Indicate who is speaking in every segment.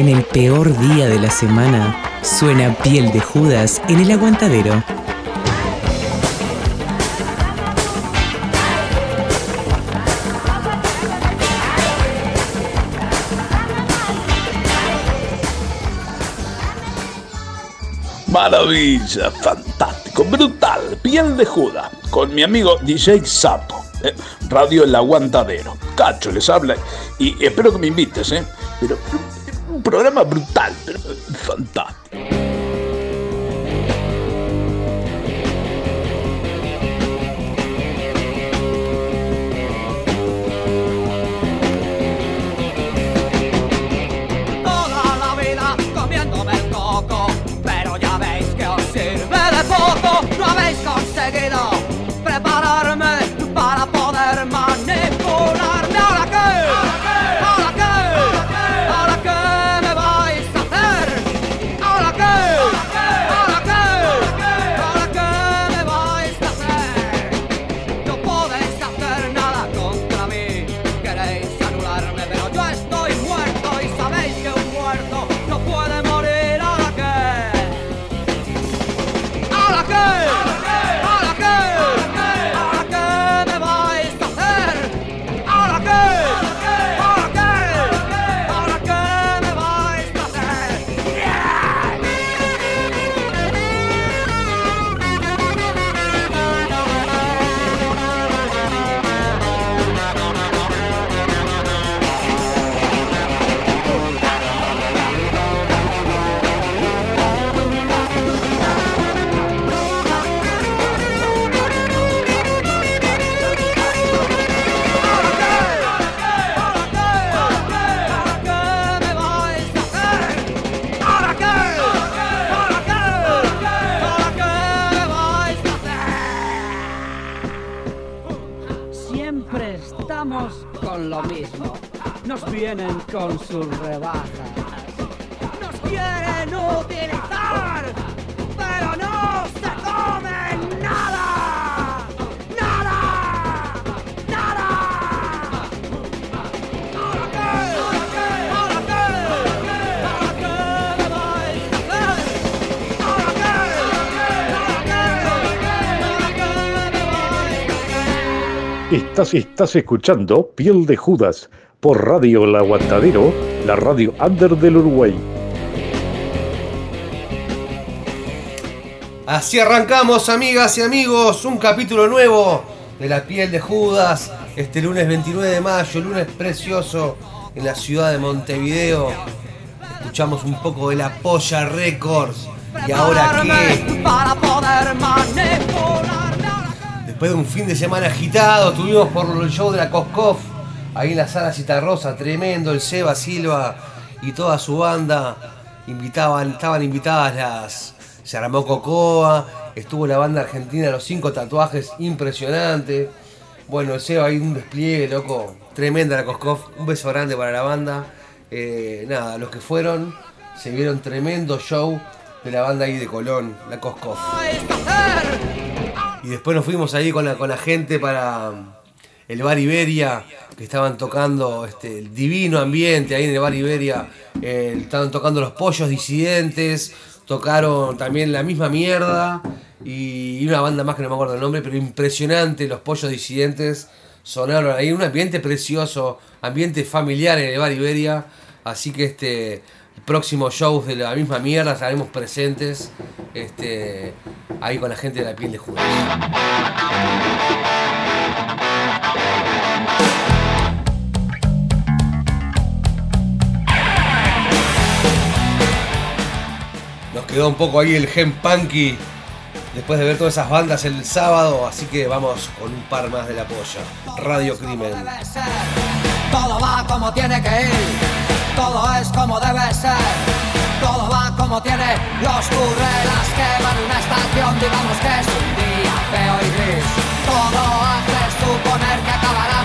Speaker 1: En el peor día de la semana, suena piel de Judas en el aguantadero.
Speaker 2: Maravilla, fantástico, brutal, piel de Judas, con mi amigo DJ Sapo, eh, Radio El Aguantadero. Cacho les habla y espero que me invites, ¿eh? Pero, programa brutal, pero fantástico.
Speaker 3: Con sus rebajas.
Speaker 4: Nos quieren utilizar, pero no se comen nada. Nada. Nada. ¿Ahora qué?
Speaker 5: Estás, estás escuchando Piel de Judas por Radio El Aguantadero, la radio under del Uruguay.
Speaker 6: Así arrancamos, amigas y amigos, un capítulo nuevo de La piel de Judas, este lunes 29 de mayo, lunes precioso en la ciudad de Montevideo. Escuchamos un poco de la Polla Records. ¿Y ahora qué?
Speaker 4: Para poder manipularme.
Speaker 6: Después de un fin de semana agitado, estuvimos por el show de la Coscoff, ahí en la sala Citarrosa, tremendo, el Seba Silva y toda su banda. Invitaban, estaban invitadas las. Se armó Cocoa, estuvo la banda argentina Los Cinco Tatuajes, impresionante. Bueno, el Seba ahí un despliegue, loco. Tremenda la Coscoff, un beso grande para la banda. Eh, nada, los que fueron se vieron tremendo show de la banda ahí de Colón, la Coscoff. Y después nos fuimos ahí con la, con la gente para el Bar Iberia, estaban tocando este, el divino ambiente ahí en el Bar Iberia. eh, estaban tocando los pollos disidentes, tocaron también la misma mierda y, una banda más que no me acuerdo el nombre, pero impresionante, los pollos disidentes. Sonaron ahí, un ambiente precioso, ambiente familiar en el Bar Iberia. Así que este próximo shows de la misma mierda estaremos presentes este, ahí con la gente de la piel de Judas. Quedó un poco ahí el gen punky después de ver todas esas bandas el sábado, así que vamos con un par más de la polla. Radio Crimen.
Speaker 4: Todo va como tiene que ir, todo es como debe ser. Todo va como tiene los currelas que van a una estación, digamos que es un día feo y gris. Todo hace suponer que acabarán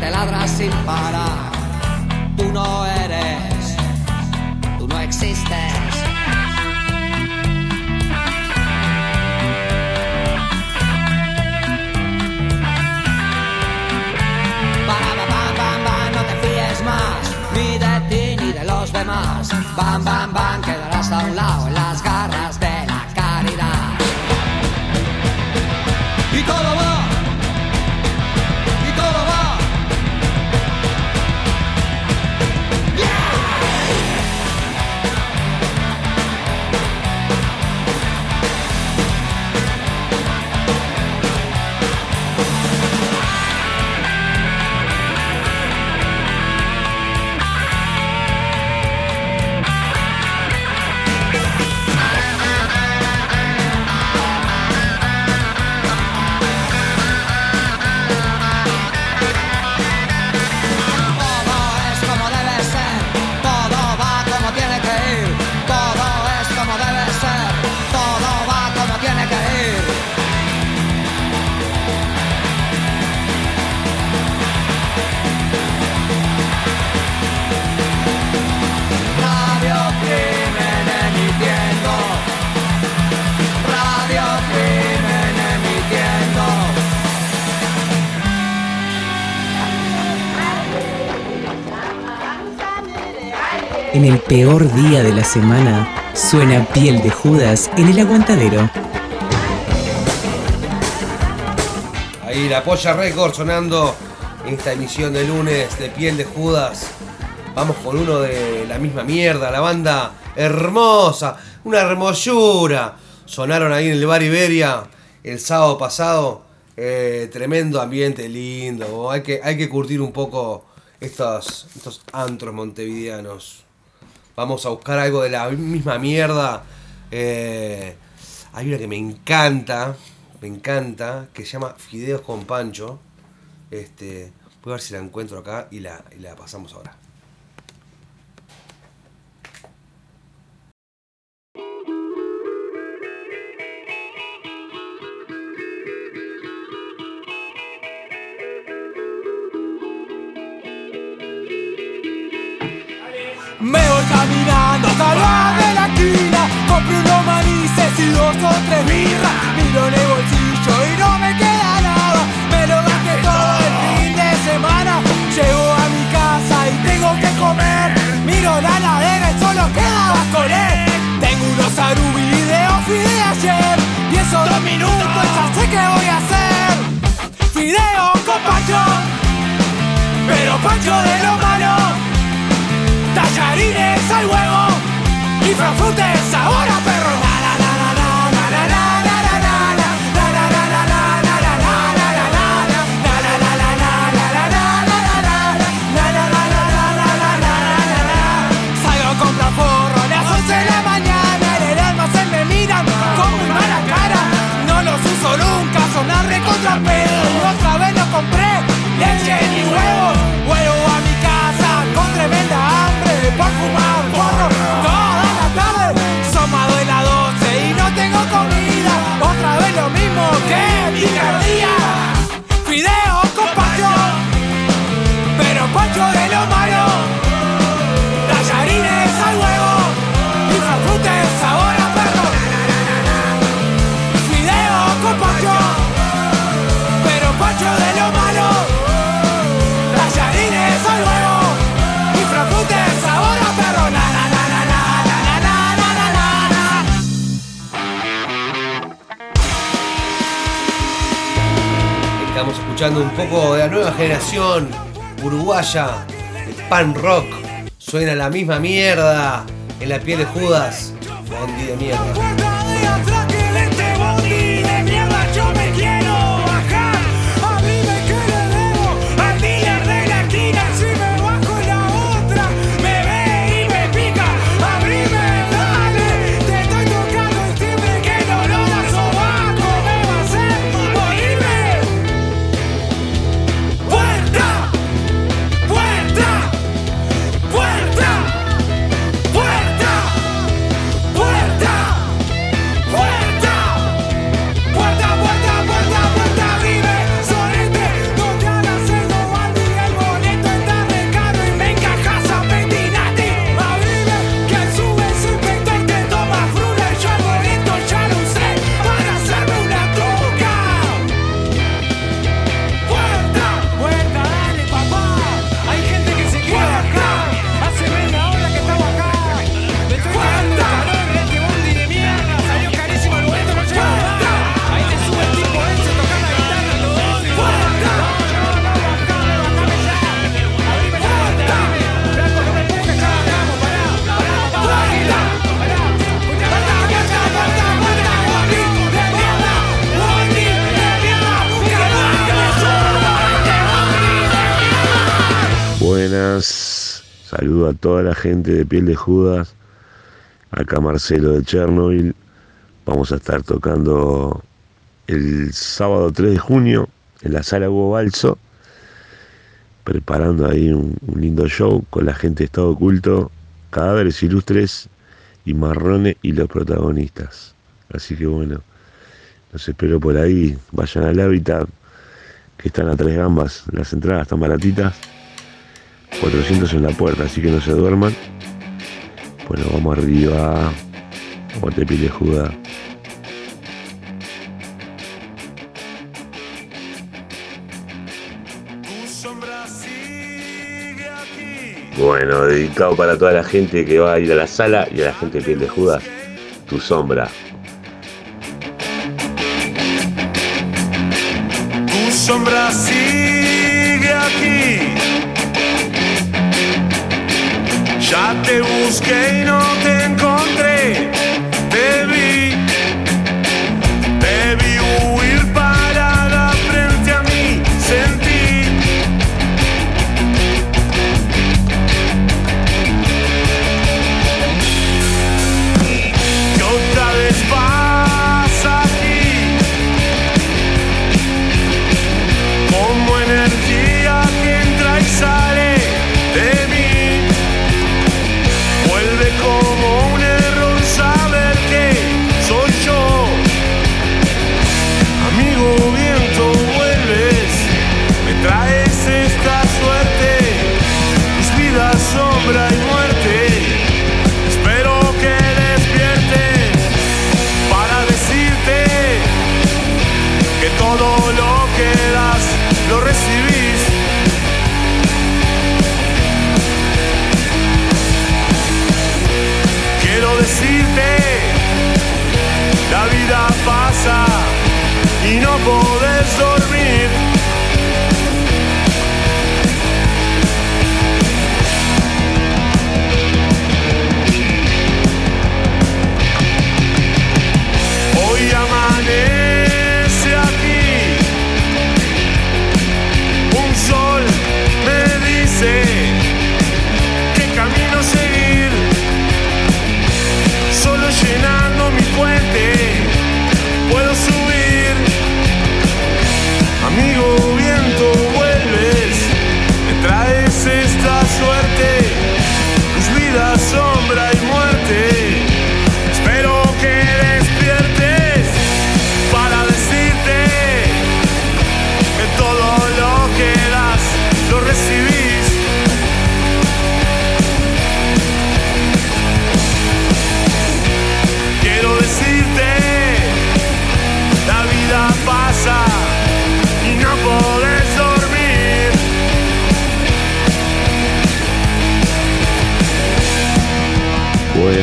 Speaker 4: te ladras sin parar. Tú no eres, tú no existes. No te fíes más, ni de ti ni de los demás. Bam, bam, bam, quedarás a un lado en las garras de la caridad. Y todo
Speaker 1: En el peor día de la semana, suena piel de Judas en el aguantadero.
Speaker 6: Ahí la Polla Record sonando en esta emisión de lunes de Piel de Judas. Vamos con uno de la misma mierda, la banda hermosa, una hermosura. Sonaron ahí en el Bar Iberia el sábado pasado. Eh, tremendo ambiente, lindo. Hay que, hay que curtir un poco estos, estos antros montevideanos. Vamos a buscar algo de la misma mierda. Eh, hay una que me encanta, me encanta, que se llama Fideos con Pancho. Este, voy a ver si la encuentro acá y la, y la pasamos ahora.
Speaker 7: Caminando hasta de la esquina Compro unos manices y dos o tres birras. Miro en el bolsillo y no me queda nada. Me lo gasté todo el fin de semana. Llego a mi casa y tengo que comer. Miro la ladera y solo queda bascoler Tengo unos arubideos de ayer. Pienso dos minutos y ya sé qué voy a hacer. Fideo con Pancho Pero Pancho de lo malo tallarines al huevo y frafrutes ahora perro. Salgo con la las 11 de la mañana, en el almacén me miran muy mala cara. No los uso nunca, sonar recontra pedo. Otra vez lo compré, leche y huevos por fumar porro toda la tarde son más de las 12 y no tengo comida. Otra vez lo mismo que picardía. Fideo con pancho pero pancho de lo malo. Tallarines al huevo y franfutes sabor a perro. Fideo con pancho pero pancho de lo malo
Speaker 6: escuchando un poco de la nueva generación uruguaya, el pan rock. Suena la misma mierda en la piel de Judas. Bondi de mierda.
Speaker 8: Saludo a toda la gente de Piel de Judas. Acá Marcelo de Chernobyl. Vamos a estar tocando el sábado 3 de junio en la sala Hugo Balso. Preparando ahí un, lindo show con la gente de Estado Oculto, Cadáveres Ilustres y Marrones y los protagonistas. Así que bueno, los espero por ahí. Vayan al hábitat, que están a tres gambas. Las entradas están baratitas. 400 en la puerta, así que no se duerman. Bueno, vamos arriba. Como te pide Judas. Bueno, dedicado para toda la gente que va a ir a la sala y a la gente de piel de Judas, tu sombra.
Speaker 9: Tu sombra sigue aquí. Ya te busqué y no te encontré. Y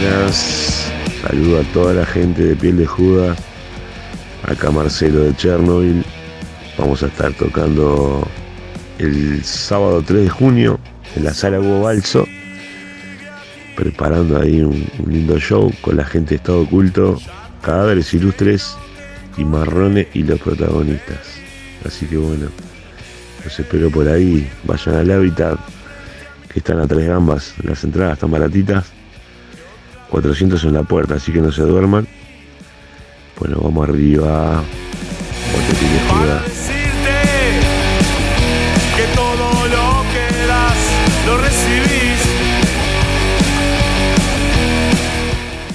Speaker 8: Buenas, saludo a toda la gente de Piel de Judas. Acá Marcelo de Chernobyl. Vamos a estar tocando el sábado 3 de junio en la sala Hugo Balso. Preparando ahí un, un lindo show con la gente de Estado Oculto, Cadáveres Ilustres y Marrones y los protagonistas. Así que bueno, los espero por ahí. Vayan al hábitat, que están a tres gambas. Las entradas están baratitas. 400 en la puerta, así que no se duerman. Bueno, vamos arriba.
Speaker 9: Para decirte que todo lo que das lo recibís.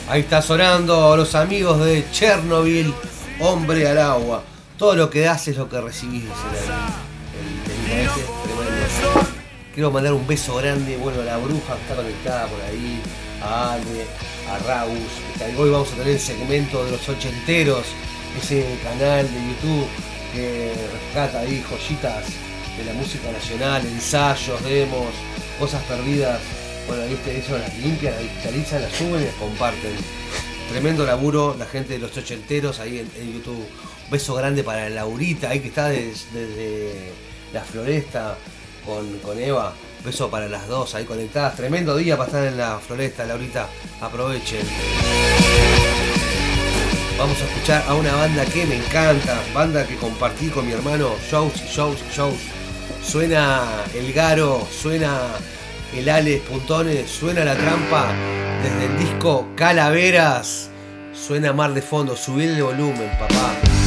Speaker 6: Ahí está sonando los amigos de Chernobyl, hombre al agua. Todo lo que das es lo que recibís, el, el tremendo. Quiero mandar un beso grande, bueno, a la bruja que está conectada por ahí, a Ale, a Raus. Hoy vamos a tener el segmento de los ochenteros, ese canal de YouTube que rescata ahí joyitas de la música nacional, ensayos, demos, cosas perdidas. Bueno, viste, eso las limpian, las digitalizan, las suben y las comparten. Tremendo laburo, la gente de los ochenteros ahí en, YouTube. Beso grande para Laurita, ahí que está des- desde la floresta con Eva. Beso para las dos ahí conectadas. Tremendo día para estar en la floresta, Laurita. Aprovechen. Vamos a escuchar a una banda que me encanta. Banda que compartí con mi hermano. Shows, shows, shows. Suena El Garo, suena
Speaker 10: El Alex Puntones, suena La Trampa. Desde el disco Calaveras. Suena Mar de Fondo. Subir el volumen, papá.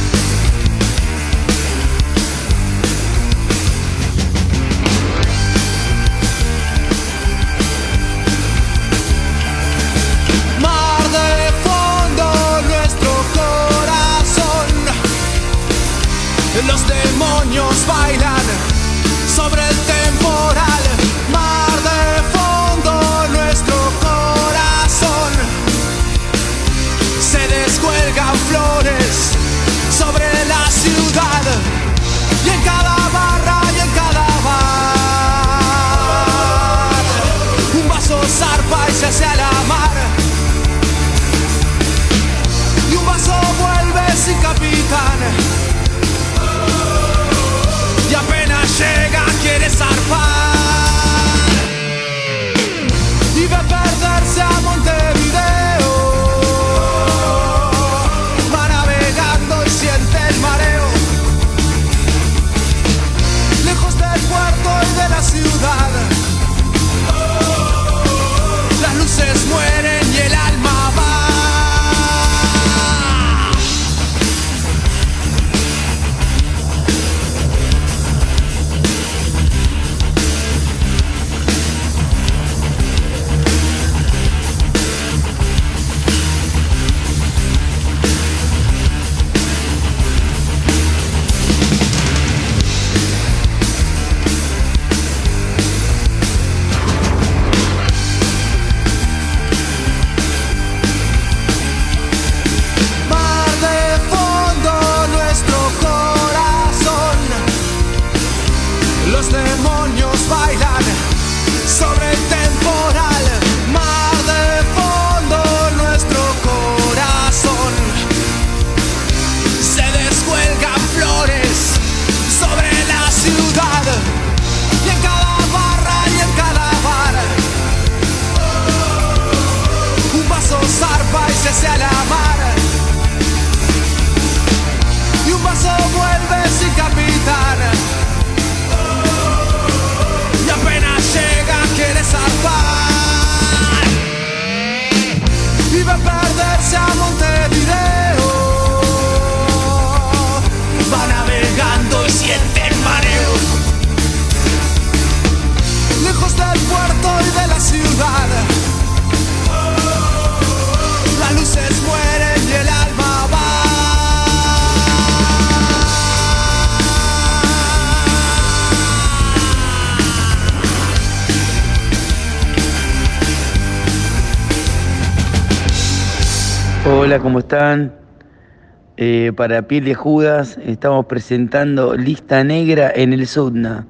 Speaker 11: para Piel de Judas estamos presentando Lista Negra en el Sudna,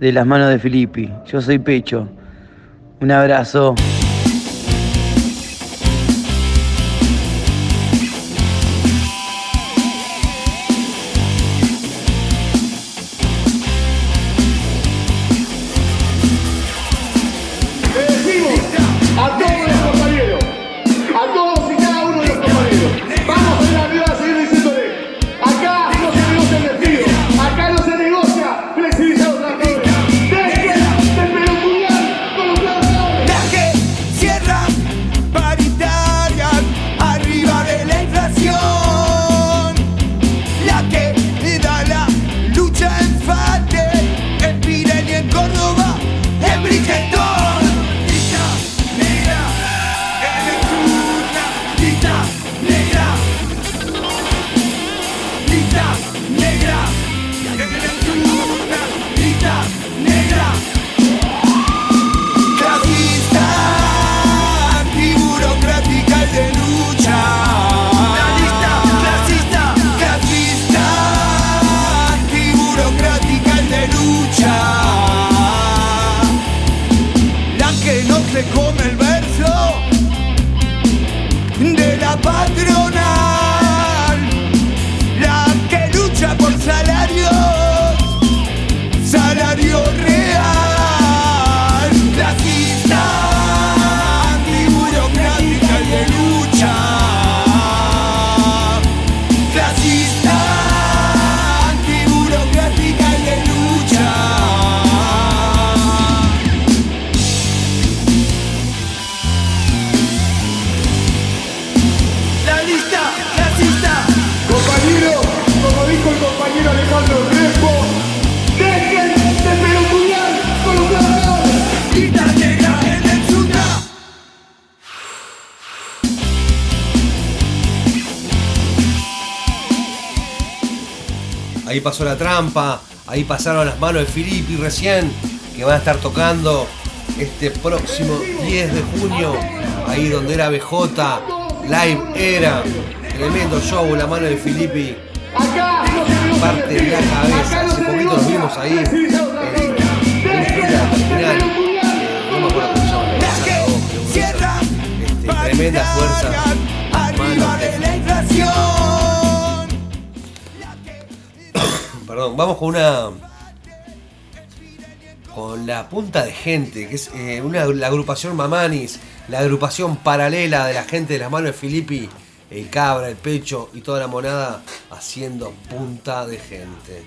Speaker 11: de las manos de Filippi. Yo soy Pecho. Un abrazo.
Speaker 6: Ahí pasaron las manos de Filippi recién, que van a estar tocando este próximo 10 de junio, ahí donde era BJ, live era, tremendo show, la mano de Filippi, parte de la cabeza, hace poquito nos vimos ahí, la la este, tremenda fuerza, Vamos con una. Con la punta de gente, que es eh, una, la agrupación Mamanis, la agrupación paralela de la gente de las manos de Filippi, el cabra, el pecho y toda la monada haciendo punta de gente.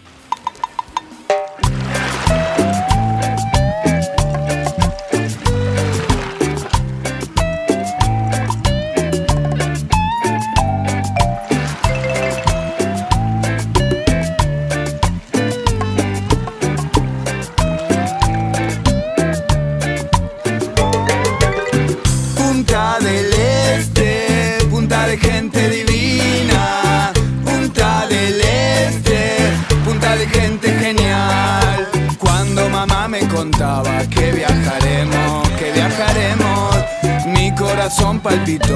Speaker 12: Corazón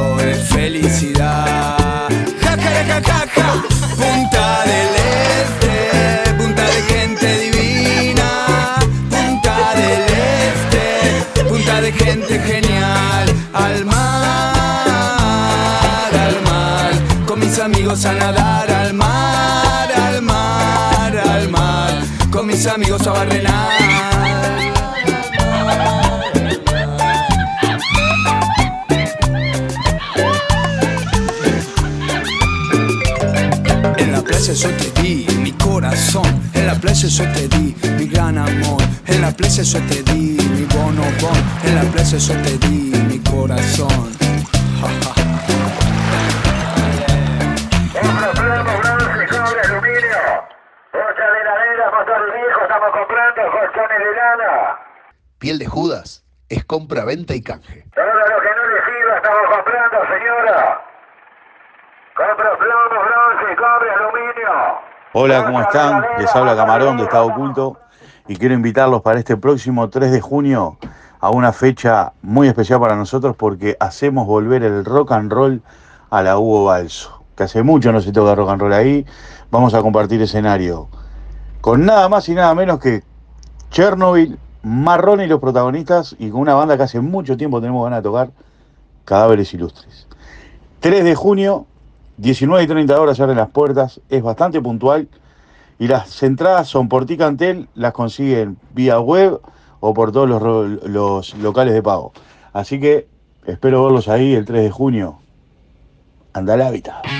Speaker 12: la playa yo te di mi bonobón, en la playa yo te di mi corazón. Ja, ja.
Speaker 13: Compra plomo, bronce, cobre, aluminio. Bocha de heladera, motor viejo, estamos comprando colchones de lana.
Speaker 14: Piel de Judas es compra, venta y canje.
Speaker 13: Todo lo que no le sirva estamos comprando, señora. Compra plomo, bronce, cobre, aluminio.
Speaker 10: Hola, ¿cómo están? Les habla Camarón de Estado Oculto y quiero invitarlos para este próximo 3 de junio a una fecha muy especial para nosotros porque hacemos volver el rock and roll a la Hugo Balso, que hace mucho no se toca rock and roll ahí. Vamos a compartir escenario con nada más y nada menos que Chernobyl, Marrón y los protagonistas y con una banda que hace mucho tiempo tenemos ganas de tocar, Cadáveres Ilustres. 3 de junio, 19 y 30 horas abren las puertas, es bastante puntual y las entradas son por Ticantel, las consiguen vía web o por todos los, locales de pago. Así que espero verlos ahí el 3 de junio. Anda al hábitat.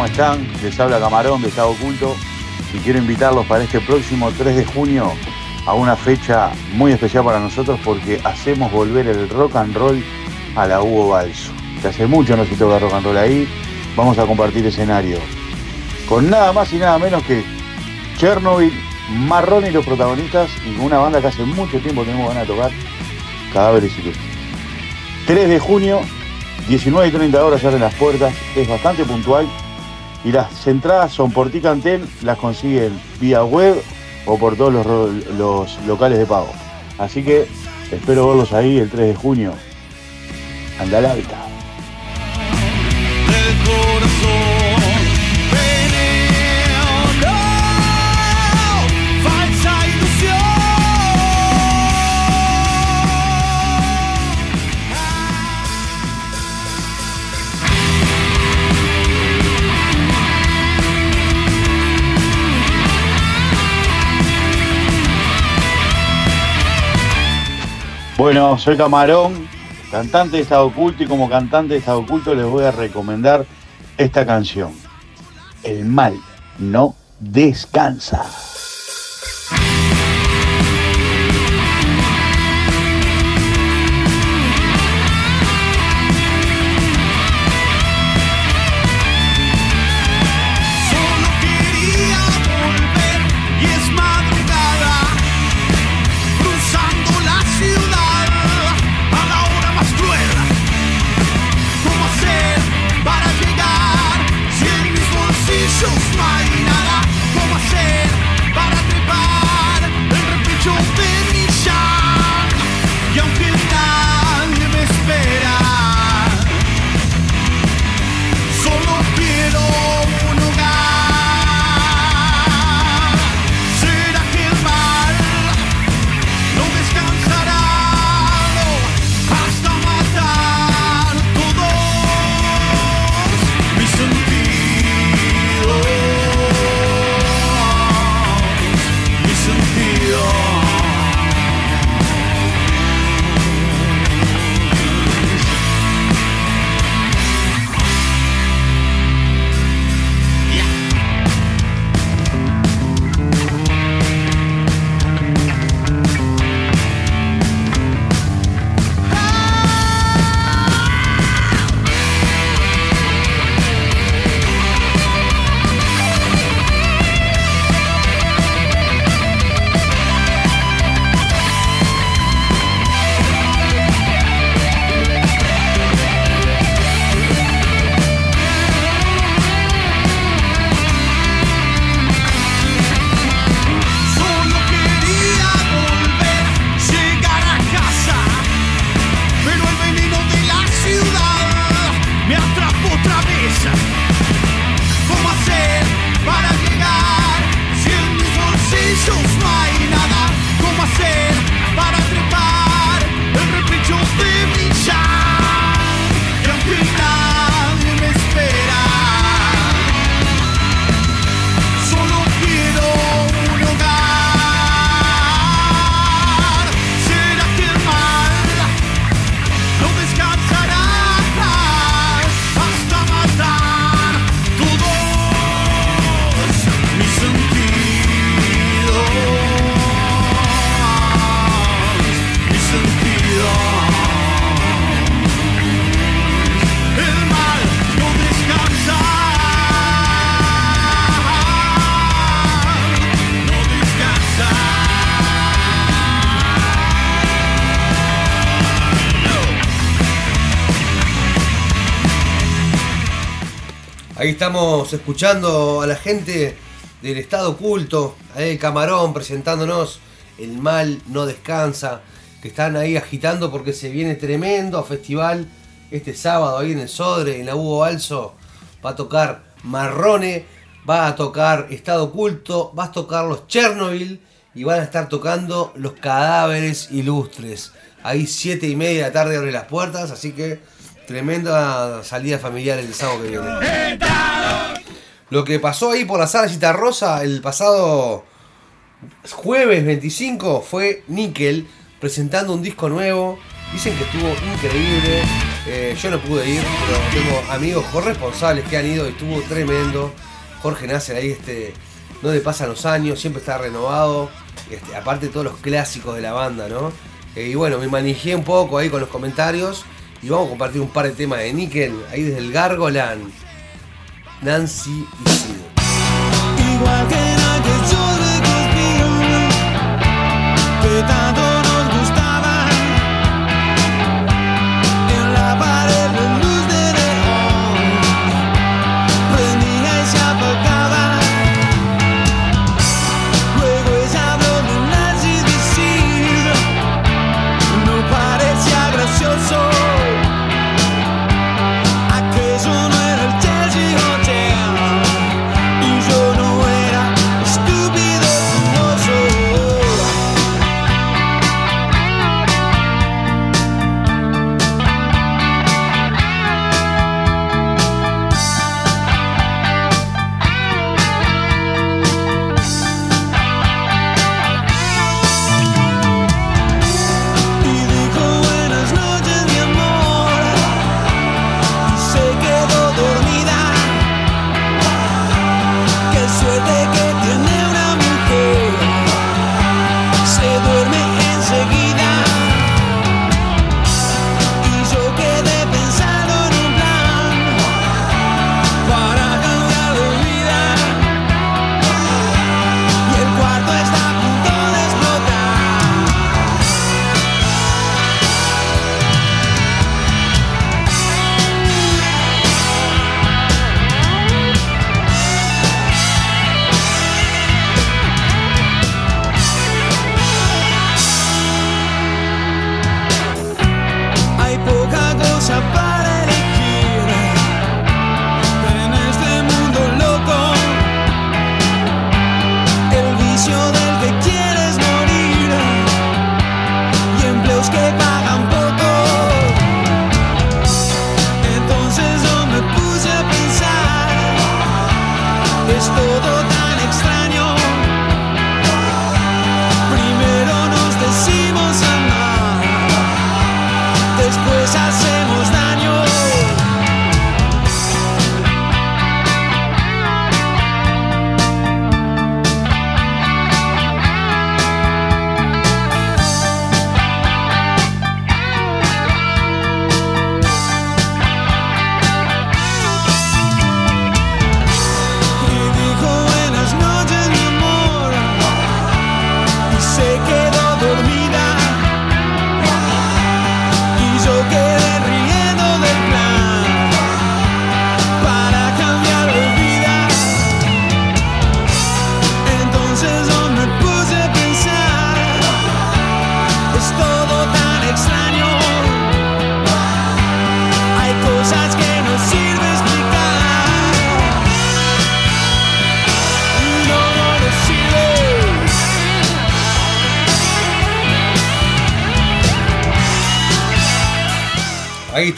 Speaker 10: ¿Cómo están? Les habla Camarón de Estado Oculto y quiero invitarlos para este próximo 3 de junio a una fecha muy especial para nosotros porque hacemos volver el rock and roll a la Hugo Balso. Que hace mucho no se toca rock and roll ahí. Vamos a compartir escenario con nada más y nada menos que Chernobyl, Marrón y los protagonistas y una banda que hace mucho tiempo tenemos ganas de tocar, Cadáveres y Luz. 3 de junio, 19 y 30 horas se abren las puertas, es bastante puntual y las entradas son por Ticantel, las consiguen vía web o por todos los, los locales de pago. Así que espero verlos ahí el 3 de junio. Anda la Bueno, soy Camarón, cantante de Estado Oculto y como cantante de Estado Oculto les voy a recomendar esta canción. El mal no descansa.
Speaker 6: Estamos escuchando a la gente del Estado Oculto, el Camarón presentándonos El Mal No Descansa, que están ahí agitando porque se viene tremendo festival este sábado ahí en el Sodre, en la Hugo Balso. Va a tocar Marrone, va a tocar Estado Oculto, va a tocar los Chernobyl y van a estar tocando los cadáveres ilustres. Ahí siete y media de la tarde abre las puertas, así que tremenda salida familiar el sábado que viene. Lo que pasó ahí por la sala Citarrosa el pasado jueves 25 fue Nickel presentando un disco nuevo. Dicen que estuvo increíble.
Speaker 10: Eh, yo no pude ir, pero tengo amigos corresponsables que han ido y estuvo tremendo. Jorge Nasser ahí, este, no le pasan los años, siempre está renovado. Este, aparte de todos los clásicos de la banda, ¿no? Eh, y bueno, me manejé un poco ahí con los comentarios y vamos a compartir un par de temas de Nickel ahí desde el Gargoland. Nancy y Sid.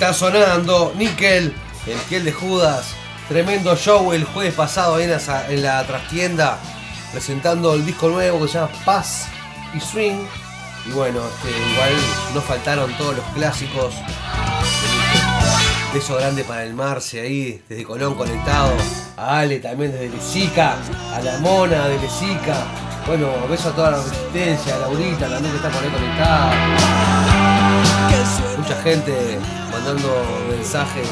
Speaker 6: Está
Speaker 10: sonando Nickel, el Kiel de Judas. Tremendo show el jueves pasado en la, en la trastienda presentando el disco nuevo que se llama Paz y Swing. Y bueno, este, igual no faltaron todos los clásicos. Beso grande para el Marce ahí, desde Colón conectado. A Ale también desde Lesica. A la Mona de Lesica. Bueno, beso a toda la resistencia. A Laurita también que está por ahí conectada. Mucha gente mandando mensajes.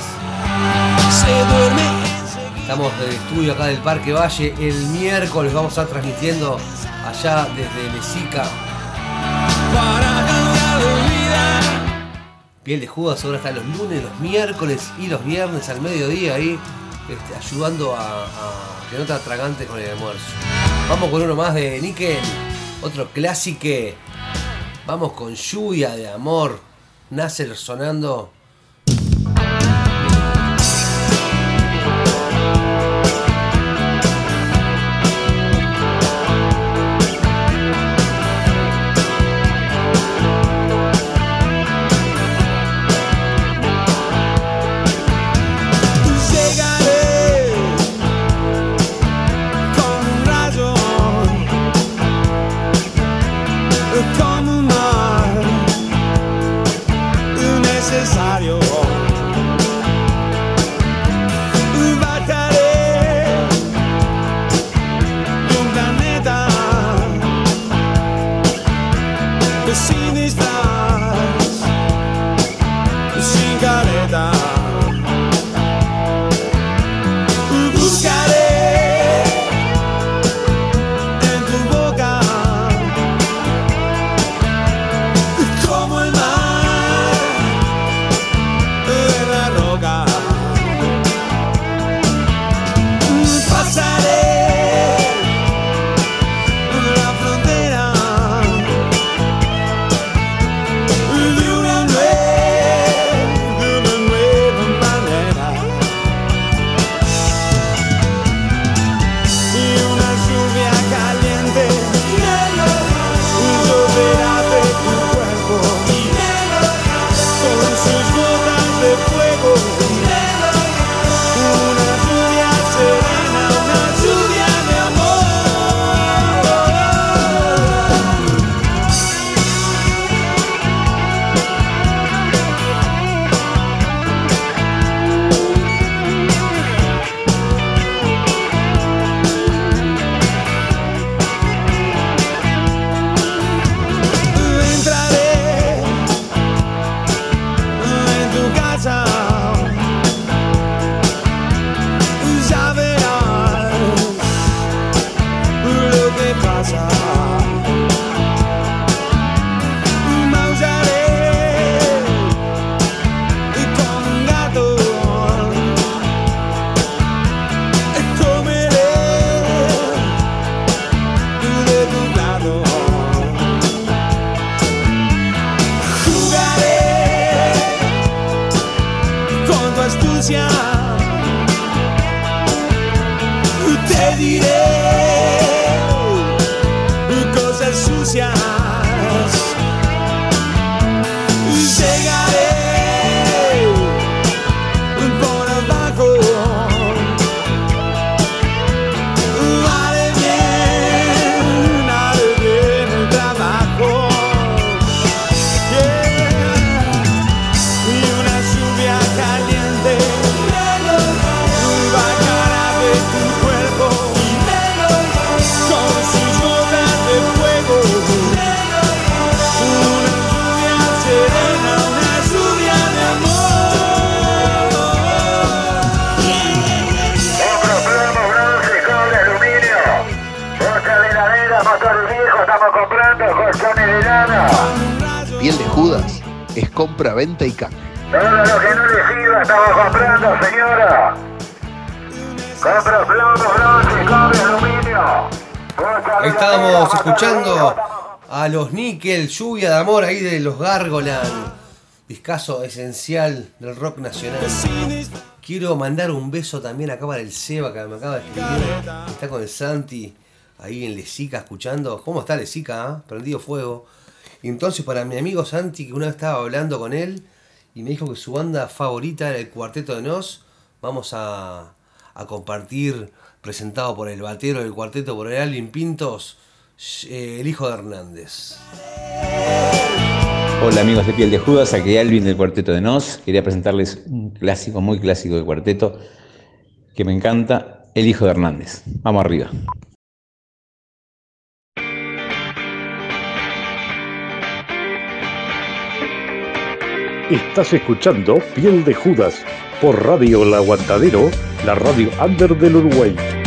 Speaker 10: Estamos del estudio acá del Parque Valle. El miércoles vamos a estar transmitiendo allá desde Lesica. Piel de Judas ahora está los lunes, los miércoles y los viernes al mediodía ahí, este, ayudando a, a que no te atragante con el almuerzo. Vamos con uno más de Nickel, otro clásico. Vamos con Lluvia de Amor, Nasser sonando.
Speaker 6: Nickel, lluvia de amor ahí de los Gargolan. Discaso esencial del rock nacional. Quiero mandar un beso también acá para el Seba que me acaba de escribir. Está con el Santi ahí en Lesica escuchando. ¿Cómo está Lesica? ah? Prendido fuego. Entonces para mi amigo Santi, que una vez estaba hablando con él y me dijo que su banda favorita era el Cuarteto de Nos, vamos a, a compartir, presentado por el batero del cuarteto, por el Alvin Pintos, el hijo de Hernández.
Speaker 15: Hola amigos de Piel de Judas, aquí Alvin del Cuarteto de Nos. Quería presentarles un clásico, muy clásico de cuarteto que me encanta, El Hijo de Hernández. Vamos arriba.
Speaker 5: Estás escuchando Piel de Judas por Radio El Aguantadero, la radio under del Uruguay.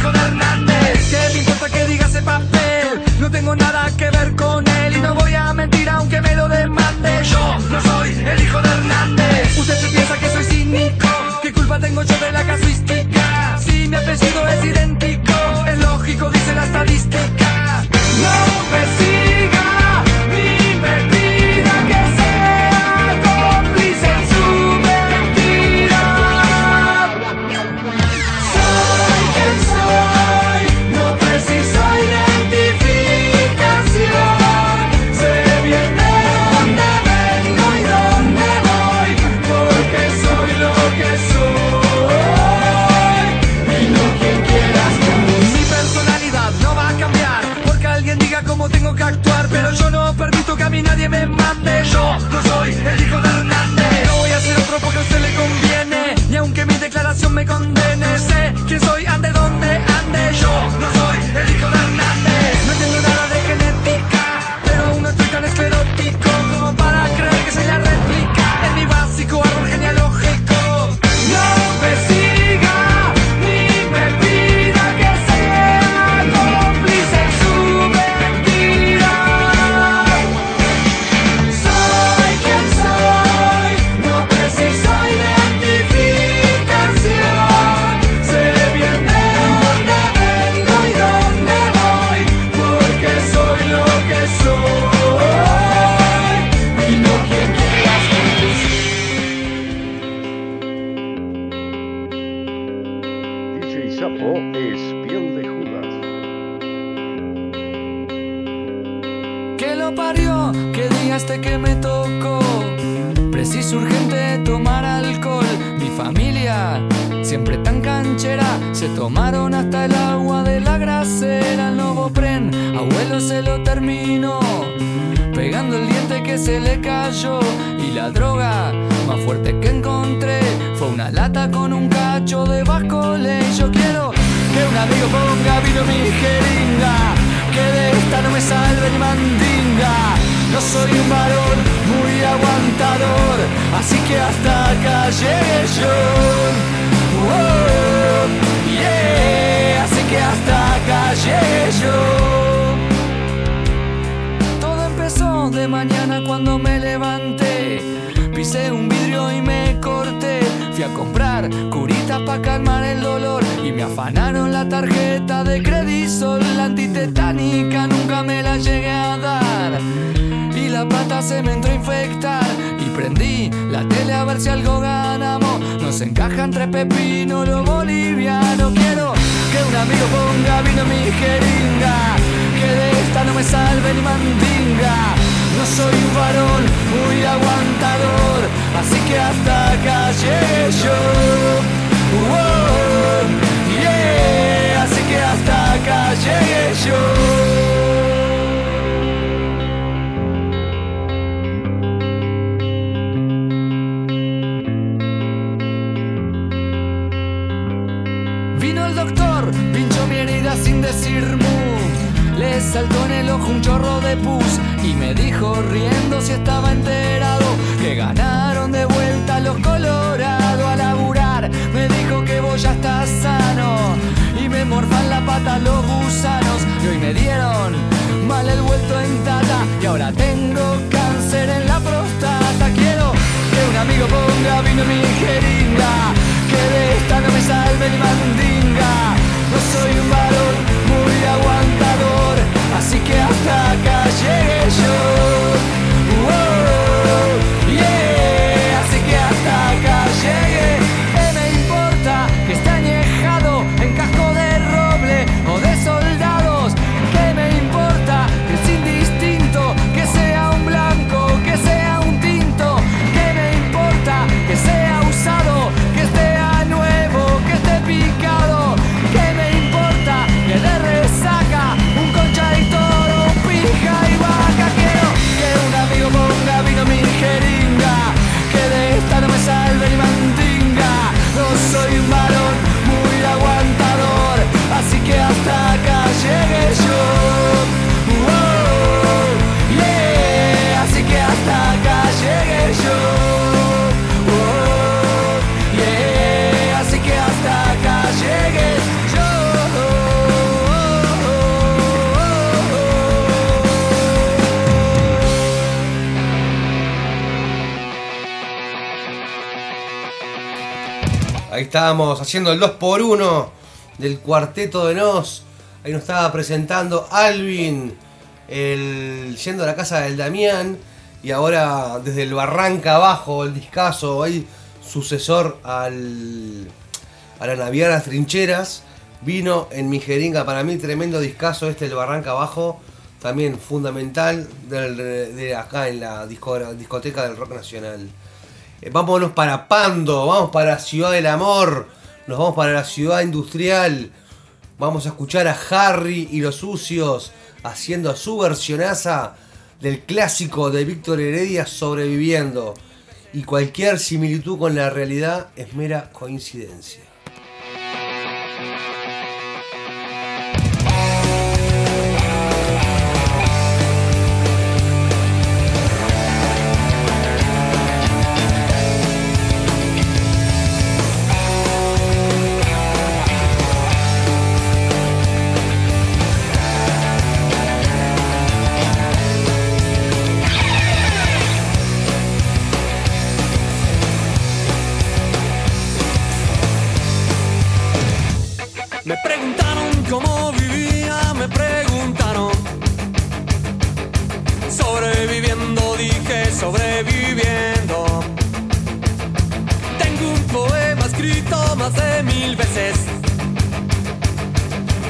Speaker 16: Hijo de Hernández. ¿Qué me importa que diga ese papel? No tengo nada que ver con él y no voy a mentir aunque me lo demande. Yo no soy el hijo de Hernández. Usted se piensa que soy cínico. ¿Qué culpa tengo yo de la casuística? Si mi apellido es idéntico, es lógico, dice la estadística. No me
Speaker 6: estábamos haciendo el 2x1 del cuarteto de Nos. Ahí nos estaba presentando Alvin, el, yendo a la casa del Damián. Y ahora desde el Barranca abajo, el discazo, el sucesor al, a la Navianas Trincheras. Vino en mi jeringa, para mí tremendo discazo este del Barranca abajo. También fundamental de acá en la discoteca del rock nacional. Eh, vámonos para Pando, vamos para Ciudad del Amor, nos vamos para la Ciudad Industrial. Vamos a escuchar a Harry y los sucios haciendo su versionaza del clásico de Víctor Heredia sobreviviendo. Y cualquier similitud con la realidad es mera coincidencia.
Speaker 17: sobreviviendo. Tengo un poema escrito más de mil veces.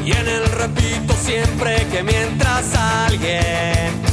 Speaker 17: Y en él repito siempre que mientras alguien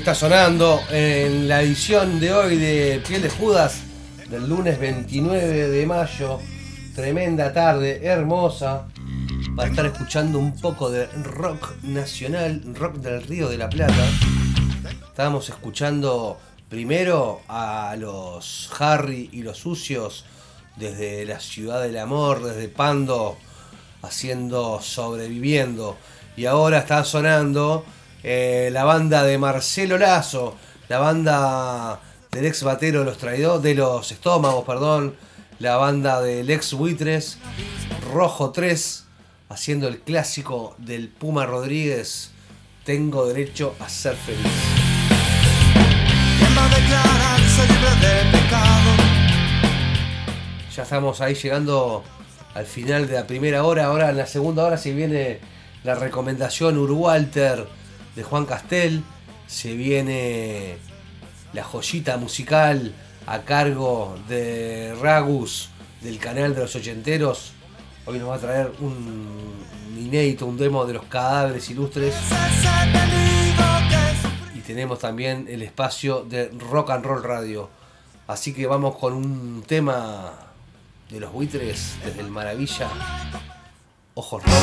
Speaker 6: está sonando en la edición de hoy de Piel de Judas del lunes 29 de mayo. Tremenda tarde, hermosa, para estar escuchando un poco de rock nacional, rock del Río de la Plata. Estábamos escuchando primero a los Harry y los Sucios desde la ciudad del amor, desde Pando, haciendo sobreviviendo. Y ahora está sonando eh, la banda de Marcelo Lazo, la banda del ex batero de los traidores, de los estómagos, perdón, la banda del ex buitres, Rojo 3, haciendo el clásico del Puma Rodríguez, Tengo derecho a ser feliz.
Speaker 18: ¿Quién va a declararse libre de pecado?
Speaker 6: Ya estamos ahí llegando al final de la primera hora. Ahora en la segunda hora se viene la recomendación Urwalter de Juan Castel. Se viene la joyita musical a cargo de Ragus del canal de los ochenteros. Hoy nos va a traer un inédito, un demo de los cadáveres ilustres. Y tenemos también el espacio de Rock and Roll Radio. Así que vamos con un tema de los buitres desde el Maravilla. Ojos rotos.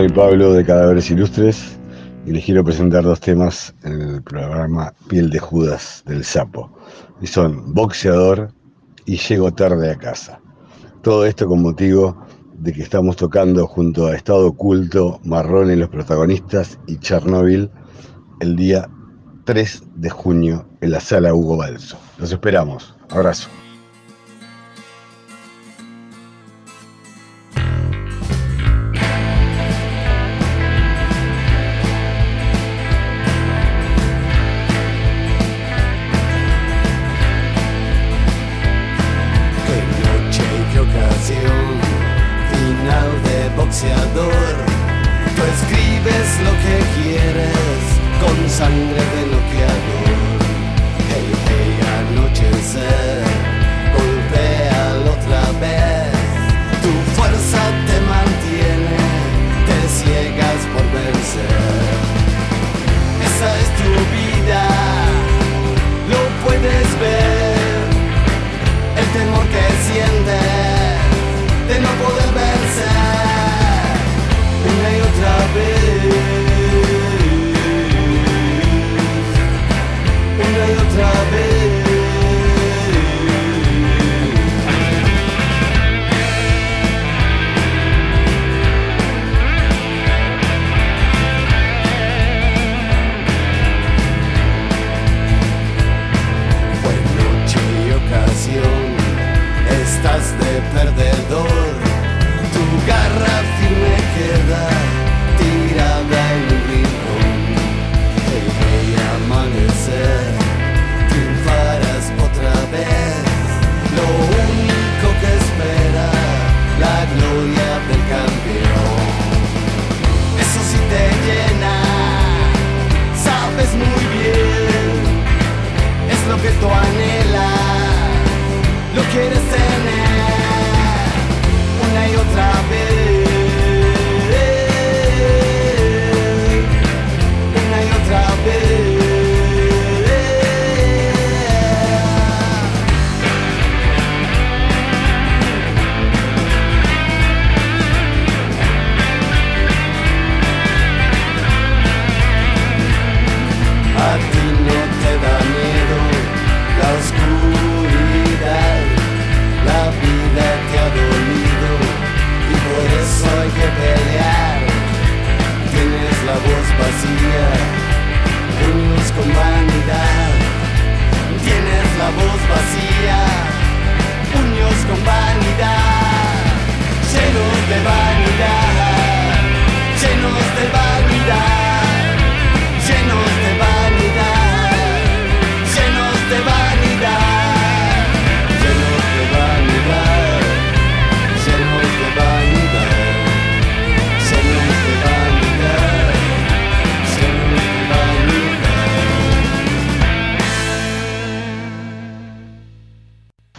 Speaker 5: Soy Pablo de Cadáveres Ilustres y les quiero presentar dos temas en el programa Piel de Judas del Sapo. Y son Boxeador y Llego tarde a casa. Todo esto con motivo de que estamos tocando junto a Estado Oculto, Marrón y los protagonistas y Chernobyl el día 3 de junio en la sala Hugo Balso. Los esperamos. Abrazo.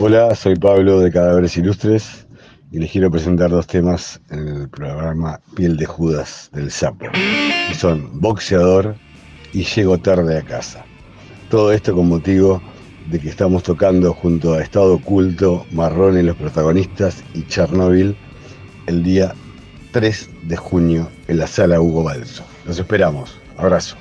Speaker 5: Hola, soy Pablo de Cadáveres Ilustres y les quiero presentar dos temas en el programa Piel de Judas del Sapo. Y son Boxeador y Llego tarde a casa. Todo esto con motivo de que estamos tocando junto a Estado Oculto, Marrón y los protagonistas y Chernobyl el día 3 de junio en la sala Hugo Balso. Los esperamos. Abrazo.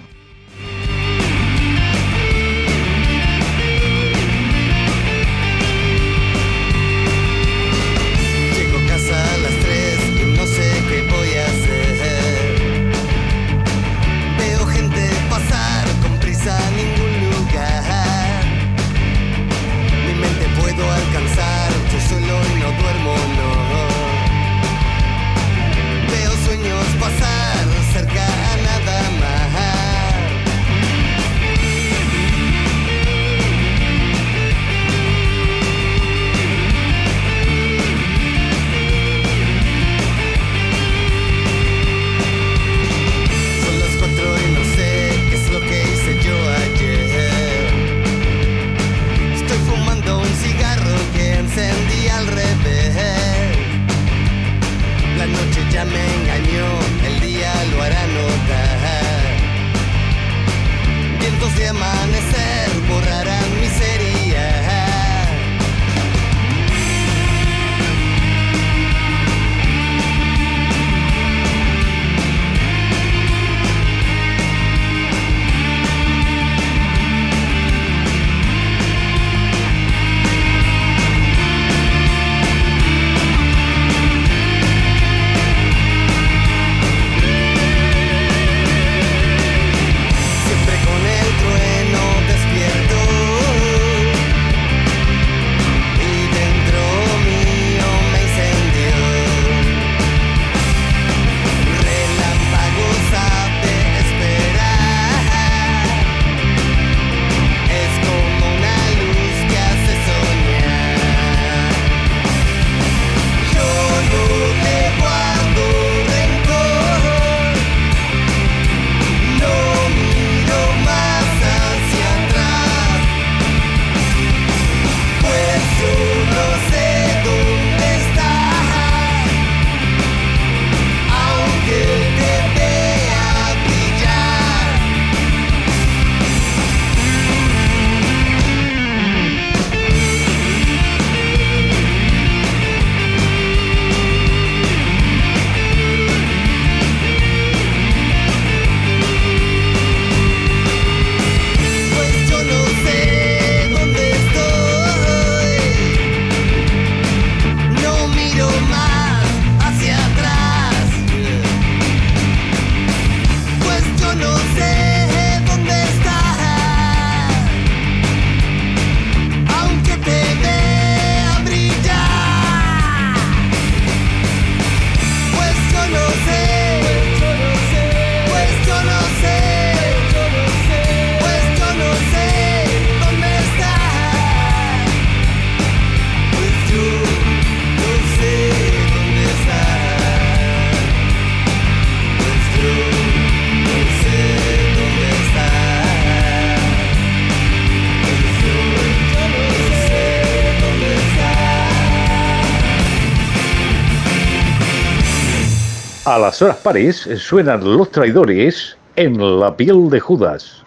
Speaker 19: A las
Speaker 20: horas pares suenan los traidores en la piel de Judas.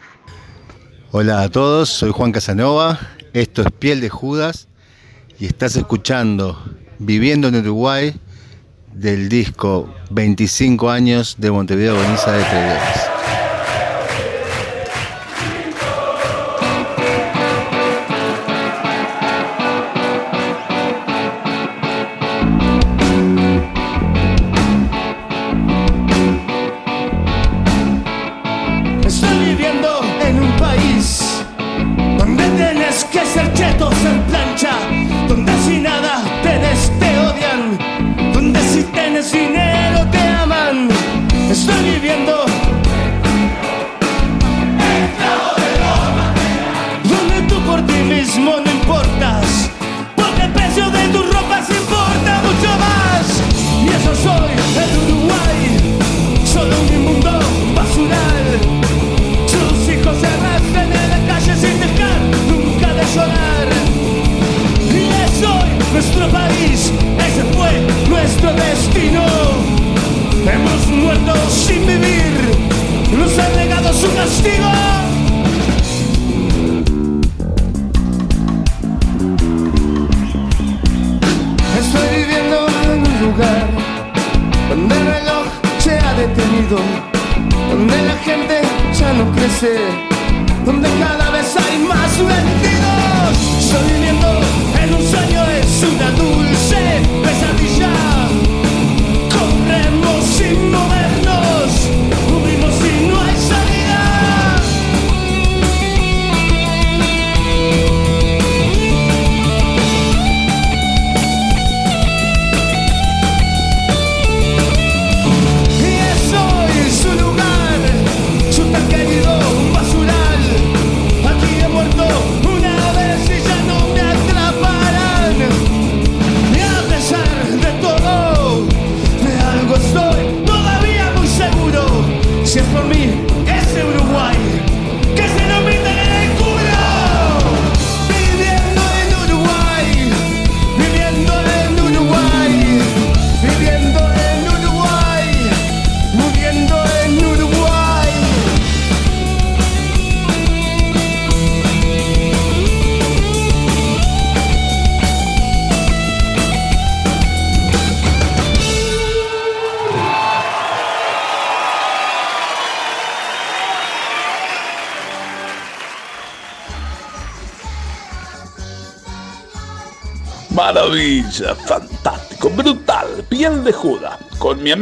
Speaker 21: Hola a todos, soy Juan Casanova, esto es Piel de Judas y estás escuchando Viviendo en Uruguay del disco 25 años de Montevideo Bonita de Traidores.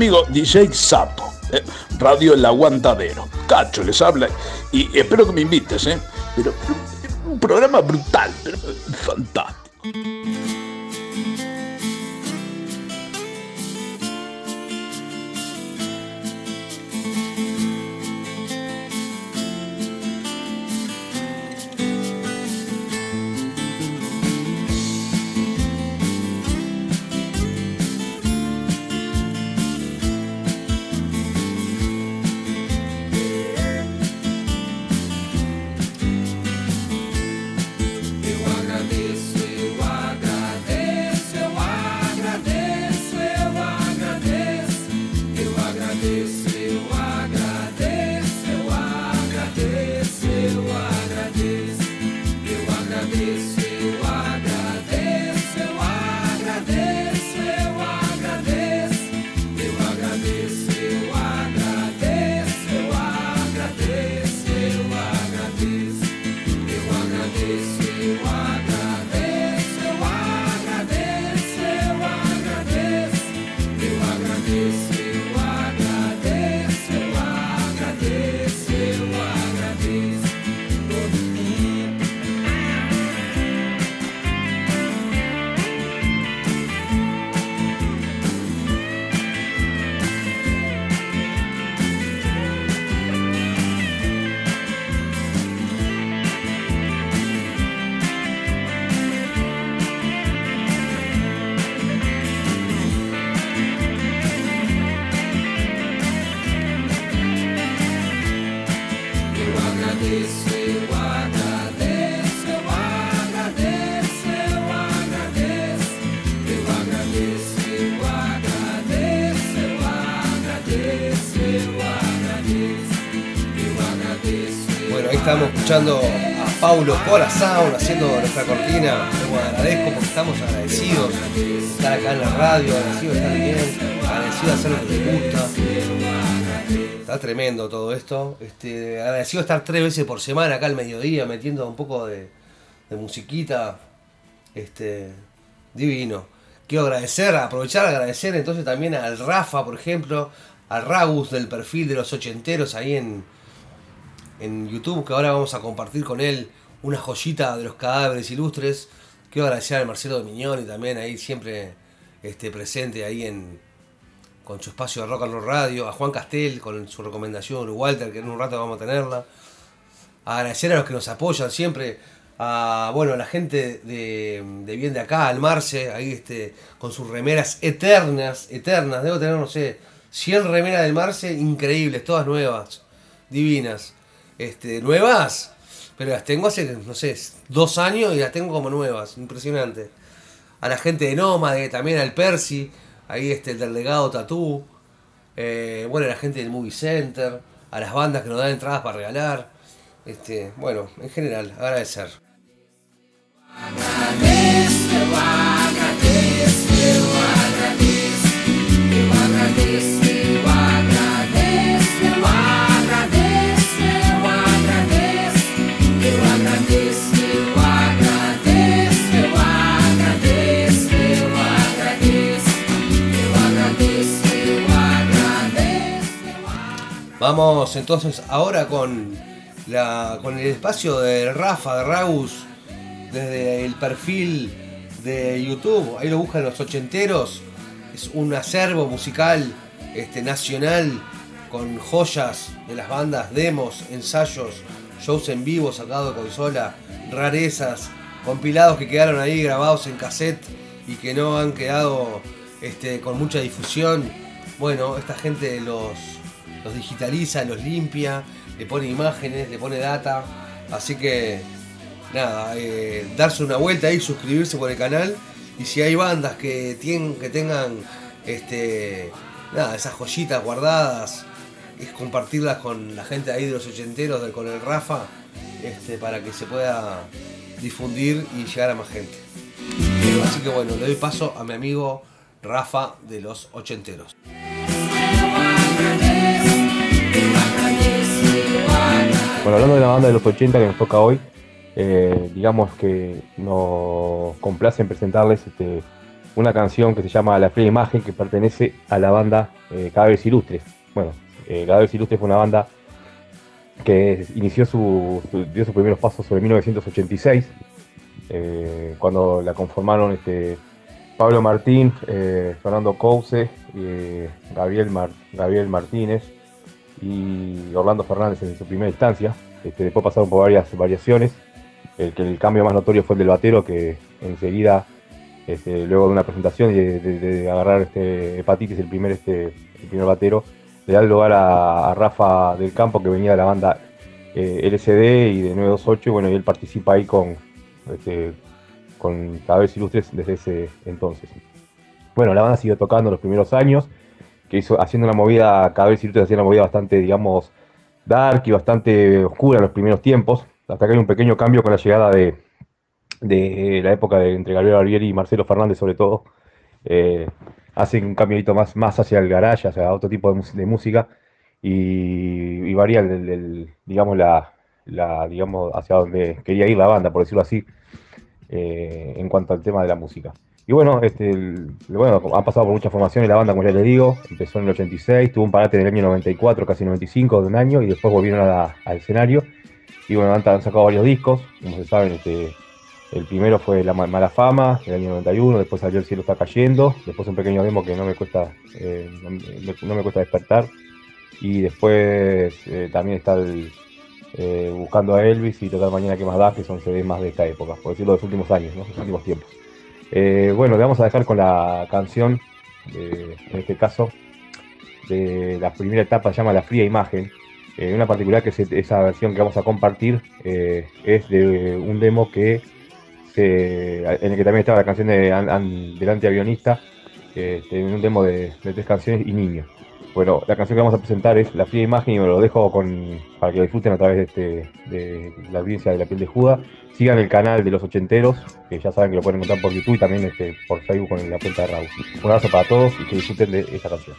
Speaker 22: amigo DJ Sapo, ¿eh? Radio El Aguantadero. Cacho les habla y espero que me invites, ¿eh? Pero un programa brutal.
Speaker 6: A Paulo Corazón haciendo nuestra cortina. Agradezco porque estamos agradecidos de estar acá en la radio, agradecidos de estar bien, agradecidos de hacer lo que gusta. Está tremendo todo esto. Este, agradecido de estar tres veces por semana acá al mediodía metiendo un poco de, de musiquita. Este, divino. Quiero agradecer, aprovechar agradecer entonces también al Rafa, por ejemplo, al Ragus del perfil de los ochenteros ahí en, en YouTube, que ahora vamos a compartir con él una joyita de los cadáveres ilustres. Quiero agradecer al Marcelo Domignoni también ahí siempre este, presente ahí en con su espacio de Rock and Radio, a Juan Castel con su recomendación, Walter, que en un rato vamos a tenerla. Agradecer a los que nos apoyan siempre, a bueno, a la gente de, de bien de acá, al Marce, ahí este, con sus remeras eternas, eternas, debo tener, no sé, 100 remeras del Marce, increíbles, todas nuevas, divinas. Este, nuevas, pero las tengo hace, no sé, dos años y las tengo como nuevas, impresionante. A la gente de Nómade, también al Percy, ahí este, el del legado Tatú. Eh, bueno, a la gente del Movie Center, a las bandas que nos dan entradas para regalar. Este, bueno, en general, agradecer. Vamos entonces ahora con, la, con el espacio de Rafa, de Raus, desde el perfil de YouTube. Ahí lo buscan los ochenteros. Es un acervo musical este, nacional con joyas de las bandas, demos, ensayos, shows en vivo sacados de consola, rarezas, compilados que quedaron ahí grabados en cassette y que no han quedado este, con mucha difusión. Bueno, esta gente los, los digitaliza, los limpia, le pone imágenes, le pone data. Así que nada, eh, darse una vuelta ahí, suscribirse por el canal. Y si hay bandas que, tienen, que tengan este, nada, esas joyitas guardadas, es compartirlas con la gente ahí de los ochenteros, del- con el Rafa, este, para que se pueda difundir y llegar a más gente. Así que bueno, le doy paso a mi amigo Rafa de los ochenteros.
Speaker 23: Bueno, hablando de la banda de los 80 que nos toca hoy, eh, digamos que nos complace en presentarles este, una canción que se llama La Fría Imagen, que pertenece a la banda eh, Cadáveres Ilustres. Bueno, eh, Cadáveres Ilustres fue una banda que inició su, dio sus primeros pasos sobre 1986, eh, cuando la conformaron este, Pablo Martín, eh, Fernando Couce, Gabriel, Gabriel Martínez y Orlando Fernández en su primera instancia. Este, después pasaron por varias variaciones. El, el cambio más notorio fue el del batero, que enseguida, este, luego de una presentación y de, de- agarrar este, hepatitis, el primer, este, el primer batero, le da lugar a, Rafa del Campo, que venía de la banda eh, LCD y de 928, y bueno, y él participa ahí con, este, con Ilustres desde ese entonces. Bueno, la banda siguió tocando los primeros años, que hizo, haciendo una movida, Cadáveres Ilustres hacía una movida bastante, digamos, dark y bastante oscura en los primeros tiempos, hasta que hay un pequeño cambio con la llegada de, de la época de entre Gabriel Barbieri y Marcelo Fernández sobre todo, eh, hacen un cambiito más, más hacia el garage, hacia otro tipo de, de música, y, y varía el, digamos, la, la, digamos, hacia donde quería ir la banda, por decirlo así, eh, en cuanto al tema de la música. Y bueno, este, bueno, han pasado por muchas formaciones la banda, como ya les digo, empezó en el 86, tuvo un parate en el año 94, casi 95 de un año, y después volvieron a al escenario. Y bueno, han, han sacado varios discos, como se saben, este, el primero fue La Ma- Mala Fama, del año 91, después salió El Cielo Está Cayendo, después un pequeño demo que no me cuesta, eh, no me cuesta despertar, y después eh, también está el eh, Buscando a Elvis y Total Mañana que más da, que son CDs más de esta época, por decirlo de los últimos años, ¿no? los últimos tiempos. Eh, bueno, vamos a dejar con la canción, eh, en este caso, de la primera etapa, se llama La Fría Imagen. Eh, una particular que es esa versión que vamos a compartir es de un demo que se- en el que también estaba la canción de An- este, un demo de, de tres canciones y niños.
Speaker 24: Bueno, la canción que vamos a presentar es La fría imagen y me lo dejo con, para que lo disfruten a través de, este, de la audiencia de la piel de Judas. Sigan el canal de los ochenteros, que ya saben que lo pueden encontrar por YouTube y también este, por Facebook con la cuenta de Raúl. Un abrazo para todos y que disfruten de esta canción.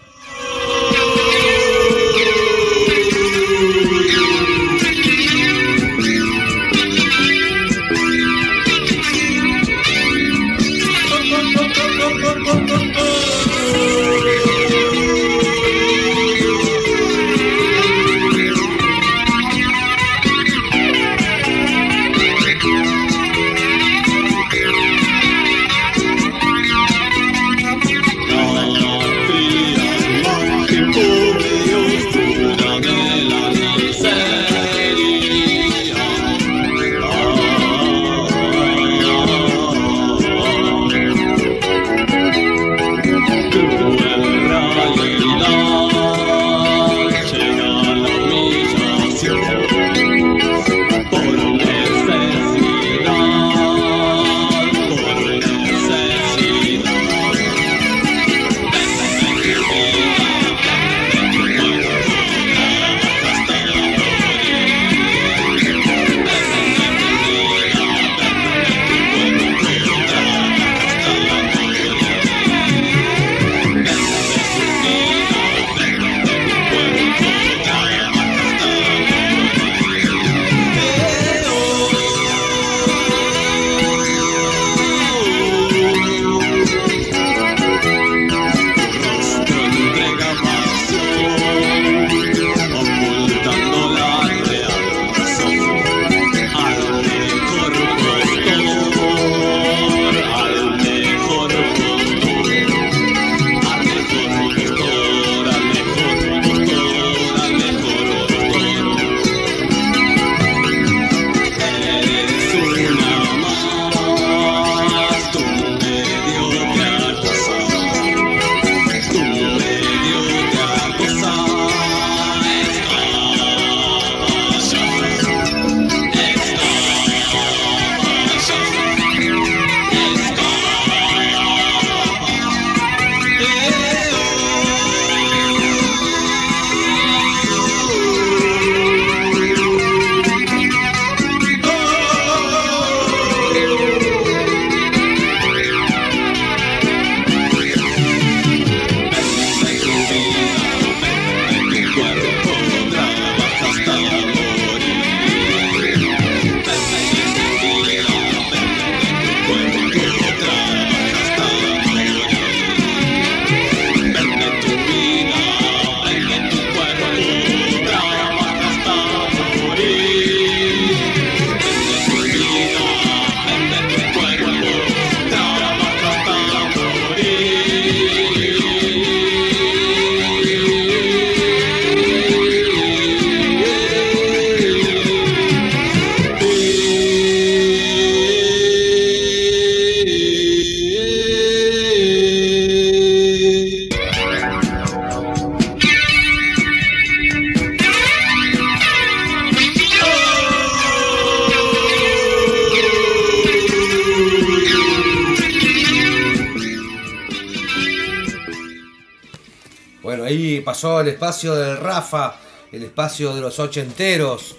Speaker 6: Espacio del Rafa, el espacio de los ochenteros,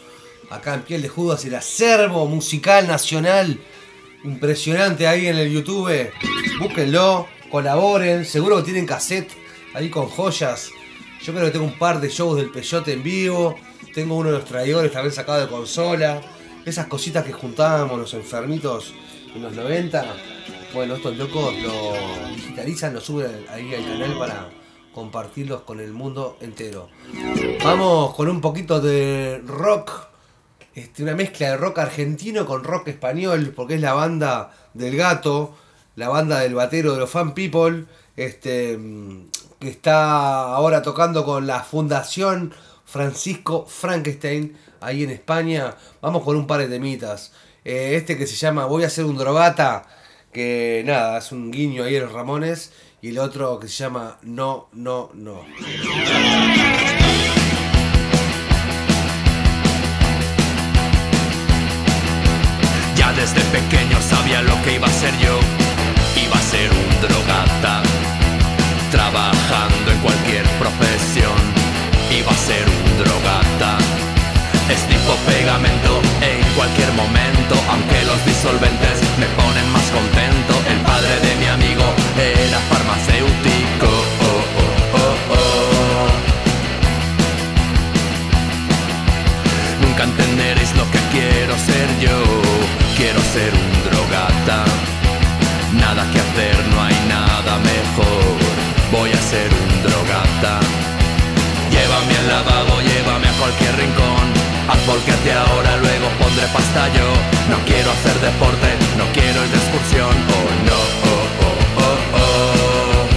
Speaker 6: acá en Piel de Judas, el acervo musical nacional, impresionante ahí en el YouTube. Búsquenlo, colaboren, seguro que tienen cassette ahí con joyas. Yo creo que tengo un par de shows del Peyote en vivo, tengo uno de los traidores también sacado de consola, esas cositas que juntábamos los enfermitos en los 90. Bueno, estos locos lo digitalizan, lo suben ahí al canal para compartirlos con el mundo entero. Vamos con un poquito de rock, este, una mezcla de rock argentino con rock español, porque es la banda del gato, la banda del batero de los Fan People, este, que está ahora tocando con la Fundación Francisco Frankenstein, ahí en España. Vamos con un par de temitas. Eh, este que se llama Voy a ser un drogata, que nada, es un guiño ahí a los Ramones y el otro que se llama No, No, No.
Speaker 25: Ya desde pequeño sabía lo que iba a ser yo, iba a ser un drogata, trabajando en cualquier profesión, iba a ser un drogata, es tipo pegamento, e cualquier momento, aunque los disolventes me ponen más contento. El padre de mi amigo era farmacéutico. Oh, oh, oh. Nunca entenderéis lo que quiero ser yo. Quiero ser un drogata. Nada que hacer, no hay nada mejor. Voy a ser un drogata. Llévame al lavabo, llévame a cualquier rincón. Haz volquete ahora, luego pondré pasta yo. No quiero hacer deporte, no quiero ir de excursión. Oh no, oh, oh, oh, oh.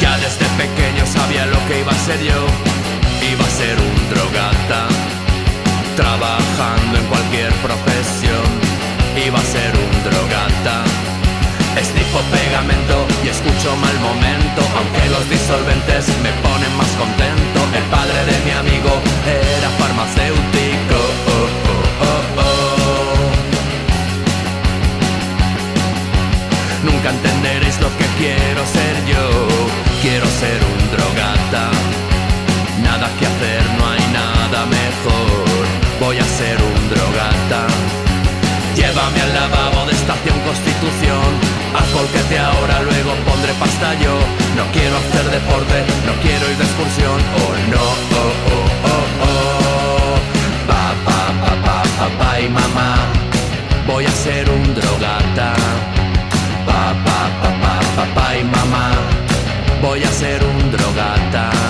Speaker 25: Ya desde pequeño sabía lo que iba a ser yo. Iba a ser un drogata. Trabajando en cualquier profesión. Iba a ser un drogata. Esnifo pegamento y escucho mal momento. Aunque los disolventes me ponen más contento. El padre de mi amigo era farmacéutico. Oh, oh, oh. Nunca entenderéis lo que quiero ser yo. Quiero ser un drogata. Nada que hacer, Voy a ser un drogata. Llévame al lavabo de estación Constitución. Haz volquete ahora, luego pondré pasta yo. No quiero hacer deporte, no quiero ir de excursión. Oh no, oh, oh, oh, oh. Pa, pa, pa, pa, papá y mamá. Voy a ser un drogata. Pa, pa, pa, papá y mamá. Voy a ser un drogata.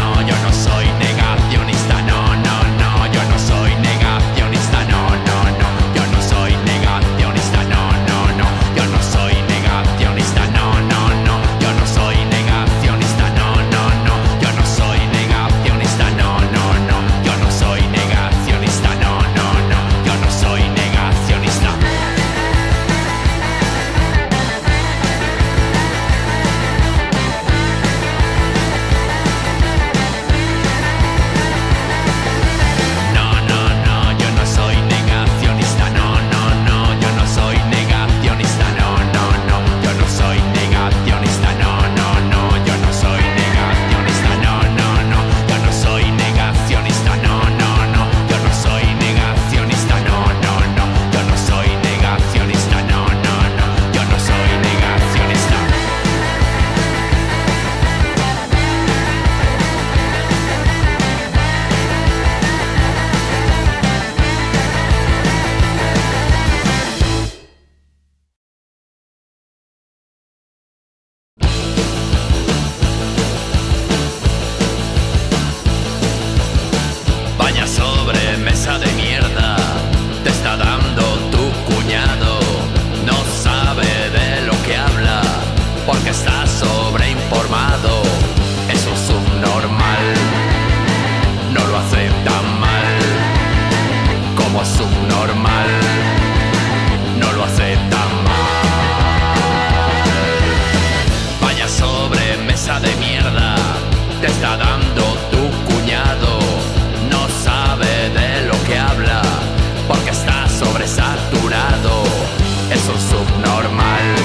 Speaker 25: Es subnormal,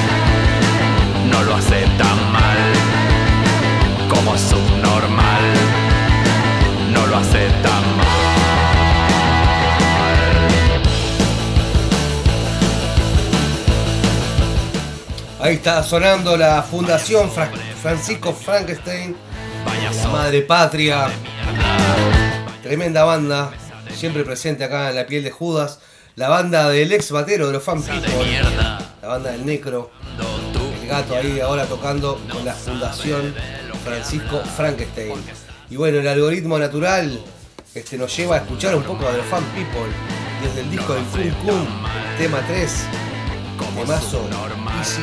Speaker 25: no lo hace tan mal como subnormal. No lo hace tan mal.
Speaker 6: Ahí está sonando la Fundación Fra- Francisco Frankenstein, la Madre Patria. Tremenda banda, siempre presente acá en la piel de Judas. La banda del ex batero de los Fan People, la banda del Necro. El gato ahí ahora tocando con la Fundación Francisco Frankenstein. Y bueno, el algoritmo natural este, nos lleva a escuchar un poco de los Fan People. Desde el disco del Kun Kun, tema 3, temazo Easy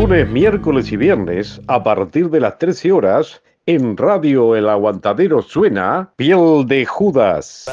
Speaker 5: lunes, miércoles y viernes a partir de las 13 horas en Radio El Aguantadero suena Piel de Judas.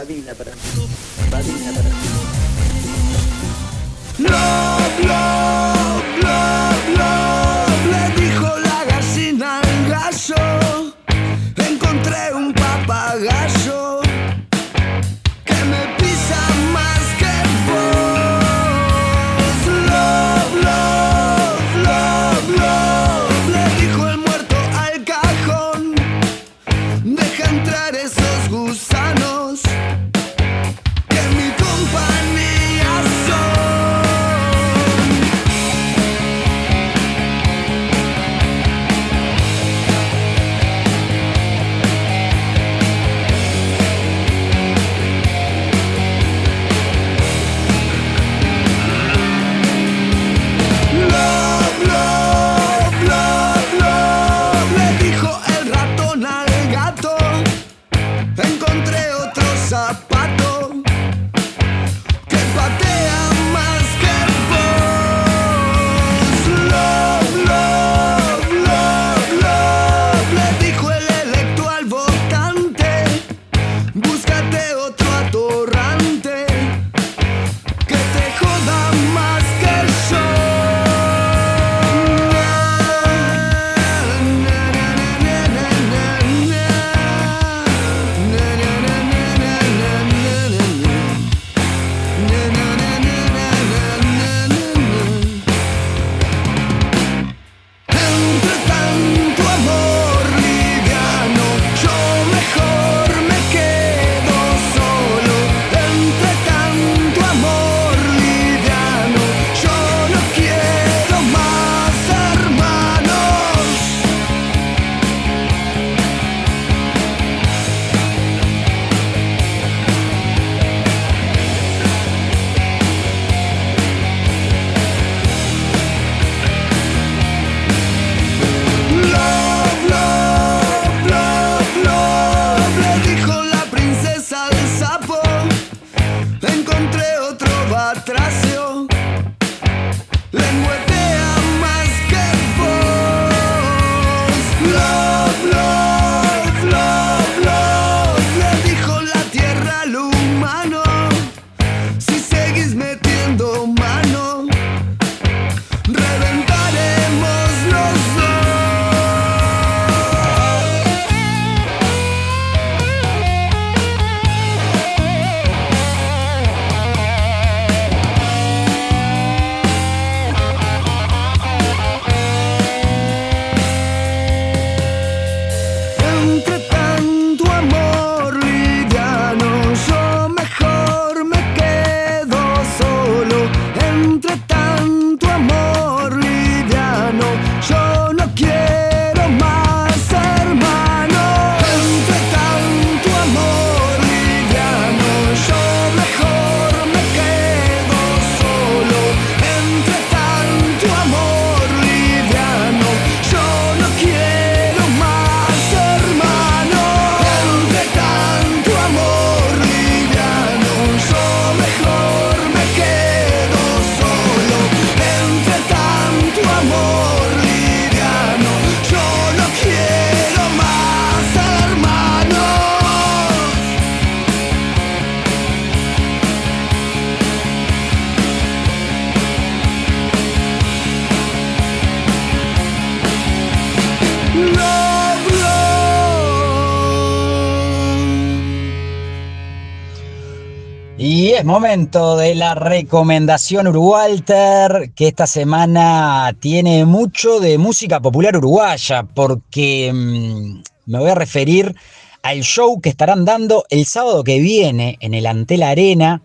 Speaker 26: momento de la recomendación Urugualter, que esta semana tiene mucho de música popular uruguaya, porque mm, me voy a referir al show que estarán dando el sábado que viene en el Antel Arena.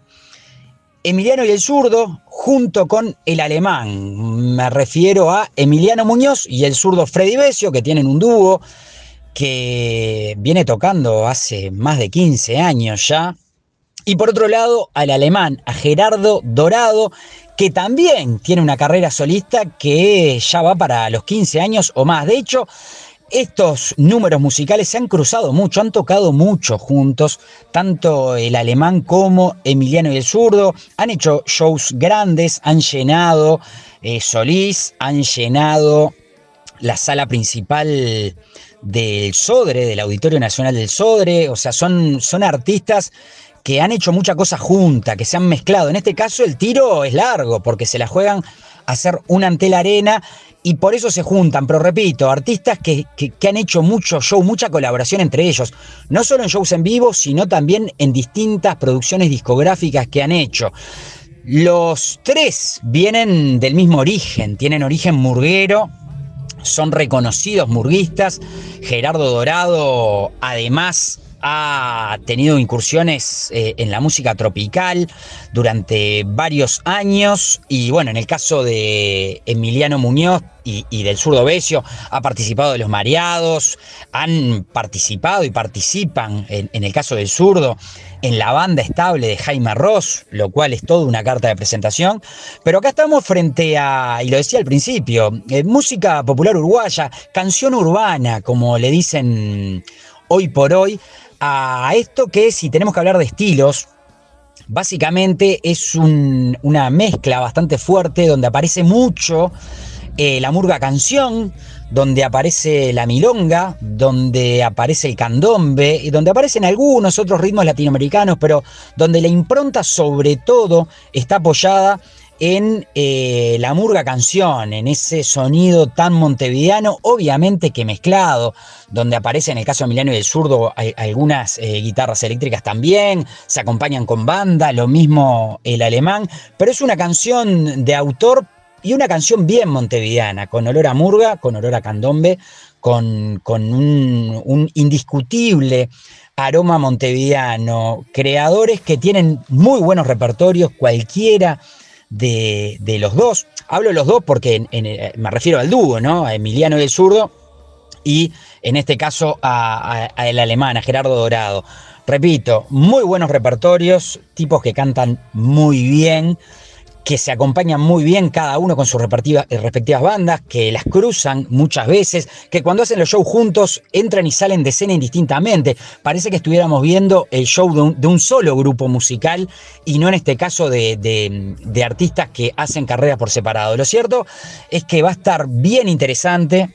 Speaker 26: Emiliano y el zurdo junto con el alemán. Me refiero a Emiliano Muñoz y el zurdo Freddy Besio, que tienen un dúo que viene tocando hace más de 15 años ya y por otro lado, al alemán, a Gerardo Dorado, que también tiene una carrera solista que ya va para los 15 años o más. De hecho, estos números musicales se han cruzado mucho, han tocado mucho juntos, tanto el alemán como Emiliano y el zurdo, han hecho shows grandes, han llenado eh, Solís, han llenado la sala principal del Sodre, del Auditorio Nacional del Sodre, o sea, son, son artistas que han hecho mucha cosa junta, que se han mezclado. En este caso el tiro es largo, porque se la juegan a hacer una ante la arena y por eso se juntan, pero repito, artistas que, que- que han hecho mucho show, mucha colaboración entre ellos, no solo en shows en vivo, sino también en distintas producciones discográficas que han hecho. Los tres vienen del mismo origen, tienen origen murguero, son reconocidos murguistas. Gerardo Dorado, además, ha tenido incursiones eh, en la música tropical durante varios años. Y bueno, en el caso de Emiliano Muñoz y, del zurdo Besio, ha participado de los mareados, han participado y participan, en, en el caso del zurdo, en la banda estable de Jaime Ross, lo cual es toda una carta de presentación. Pero acá estamos frente a, y lo decía al principio, eh, música popular uruguaya, canción urbana, como le dicen hoy por hoy, a esto que si tenemos que hablar de estilos, básicamente es un- una mezcla bastante fuerte donde aparece mucho eh, la murga canción, donde aparece la milonga, donde aparece el candombe, y donde aparecen algunos otros ritmos latinoamericanos, pero donde la impronta sobre todo está apoyada en eh, la murga canción, en ese sonido tan montevideano, obviamente que mezclado, donde aparece en el caso de Emiliano y el zurdo algunas eh, guitarras eléctricas también, se acompañan con banda, lo mismo el alemán, pero es una canción de autor y una canción bien montevideana, con olor a murga, con olor a candombe, con, con un, un indiscutible aroma montevideano, creadores que tienen muy buenos repertorios, cualquiera de, de los dos. Hablo de los dos porque eh, me refiero al dúo, ¿no? A Emiliano y el zurdo y en este caso a, a- a el alemán, a Gerardo Dorado. Repito, muy buenos repertorios, tipos que cantan muy bien, que se acompañan muy bien cada uno con sus eh, respectivas bandas, que las cruzan muchas veces, que cuando hacen los shows juntos entran y salen de escena indistintamente. Parece que estuviéramos viendo el show de un, de un solo grupo musical y no en este caso de, de- de artistas que hacen carreras por separado. Lo cierto es que va a estar bien interesante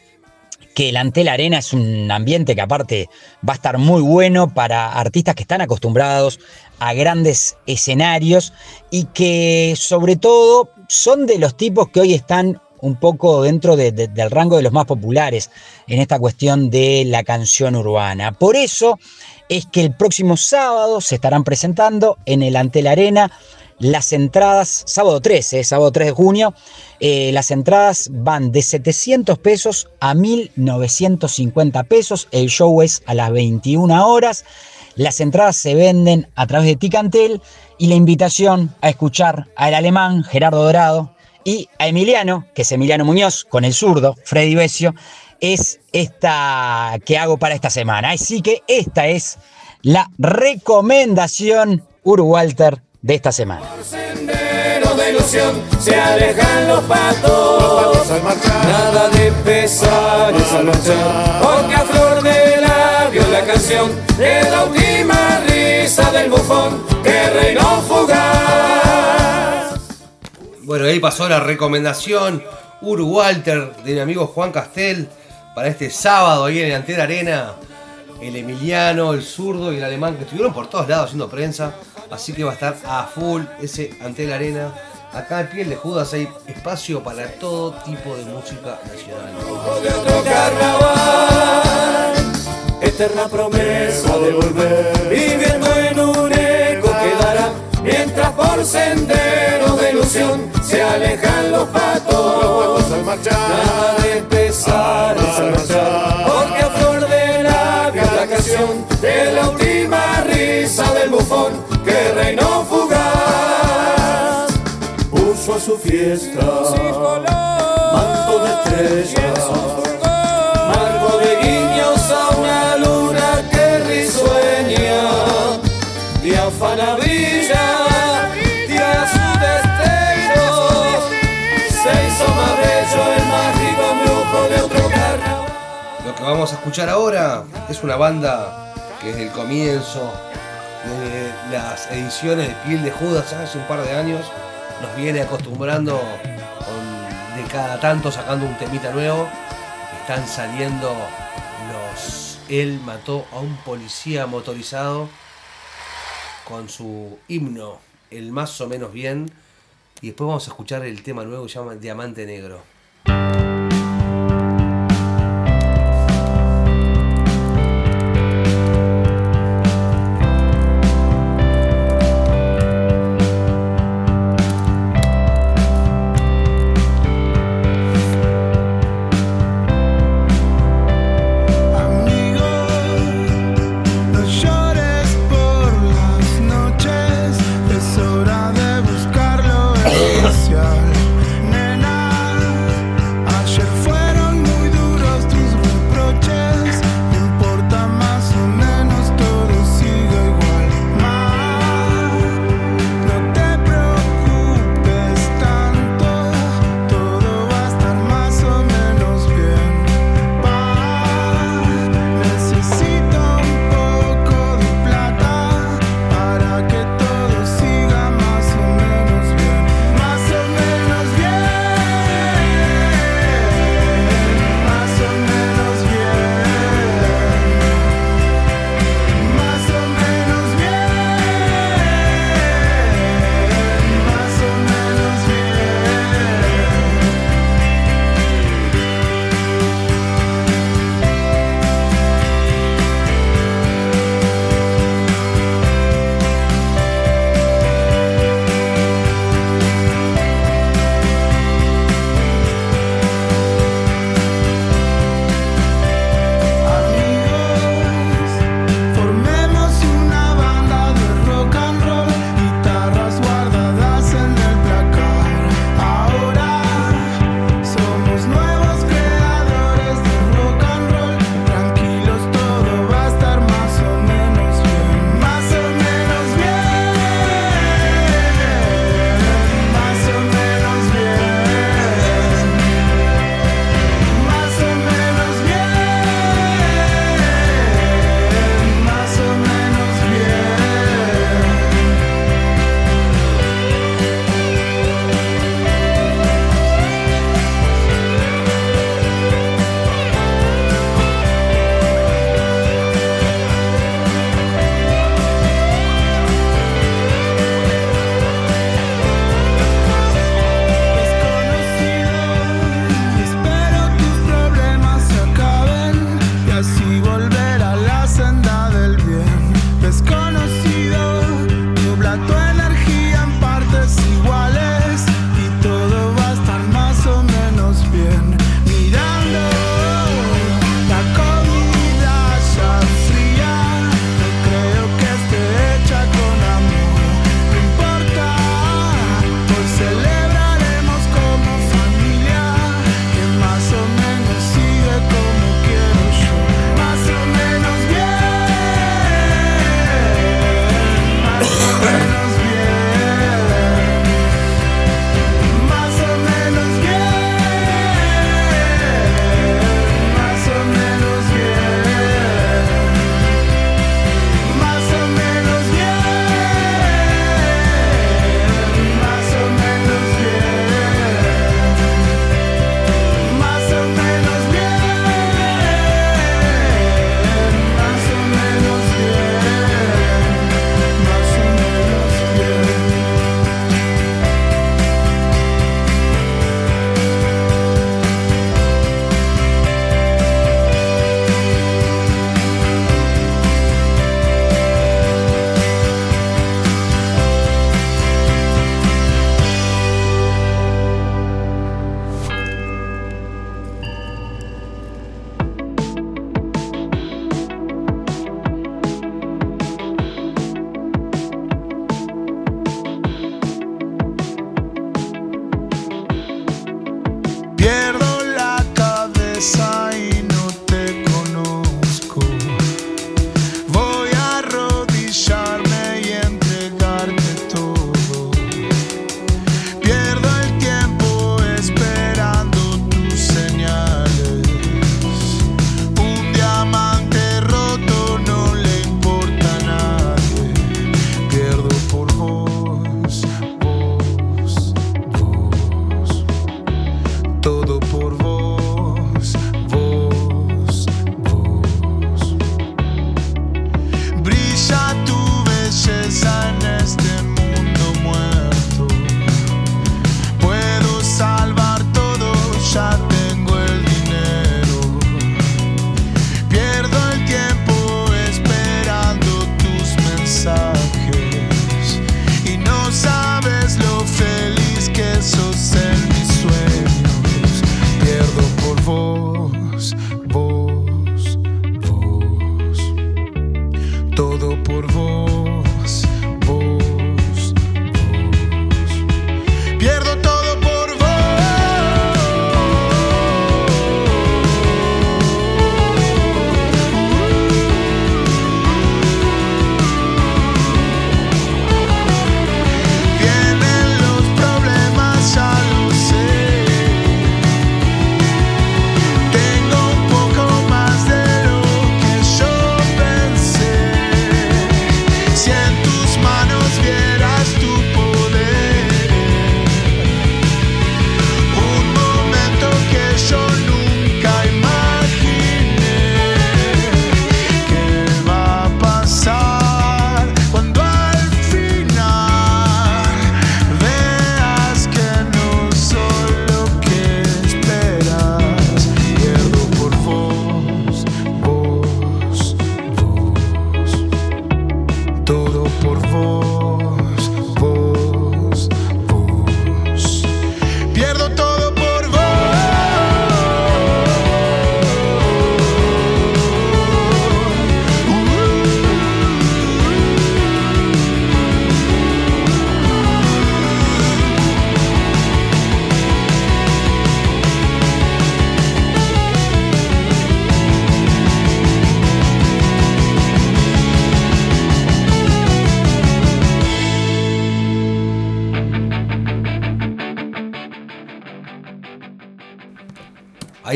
Speaker 26: que el Antel Arena es un ambiente que aparte va a estar muy bueno para artistas que están acostumbrados a grandes escenarios y que sobre todo son de los tipos que hoy están un poco dentro de- de- del rango de los más populares en esta cuestión de la canción urbana. Por eso es que el próximo sábado se estarán presentando en el Antel Arena las entradas, sábado 13, eh, sábado 3 de junio, eh, las entradas van de 700 pesos a 1950 pesos. El show es a las 21 horas. Las entradas se venden a través de Ticantel y la invitación a escuchar al alemán Gerardo Dorado y a Emiliano, que es Emiliano Muñoz, con el zurdo Freddy Besio, es esta que hago para esta semana. Así que esta es la recomendación Uruwalter de esta semana.
Speaker 27: Sendero de ilusión se alejan los patos. Nada de pesares al marchar. Porque a flor de labio la canción de la última risa del bufón que reinó fugaz.
Speaker 6: Bueno, ahí pasó la recomendación Uru Walter de mi amigo Juan Castel para este sábado ahí en el Antera Arena. El Emiliano, el zurdo y el alemán que estuvieron por todos lados haciendo prensa. Así que va a estar a full ese Antera Arena. Acá en Piel de Judas hay espacio para todo tipo de música nacional.
Speaker 27: Otro carnaval, eterna promesa de volver, viviendo en un eco quedará, mientras por sendero de ilusión se alejan los patos. Nada de canción de la última risa del bufón que reinó fugaz. Puso a su fiesta manto de estrellas, que
Speaker 6: vamos a escuchar ahora es una banda que desde el comienzo, de las ediciones de Piel de Judas hace un par de años, nos viene acostumbrando de cada tanto sacando un temita nuevo. Están saliendo los. Él mató a un policía motorizado con su himno, el más o menos bien. Y después vamos a escuchar el tema nuevo que se llama Diamante Negro.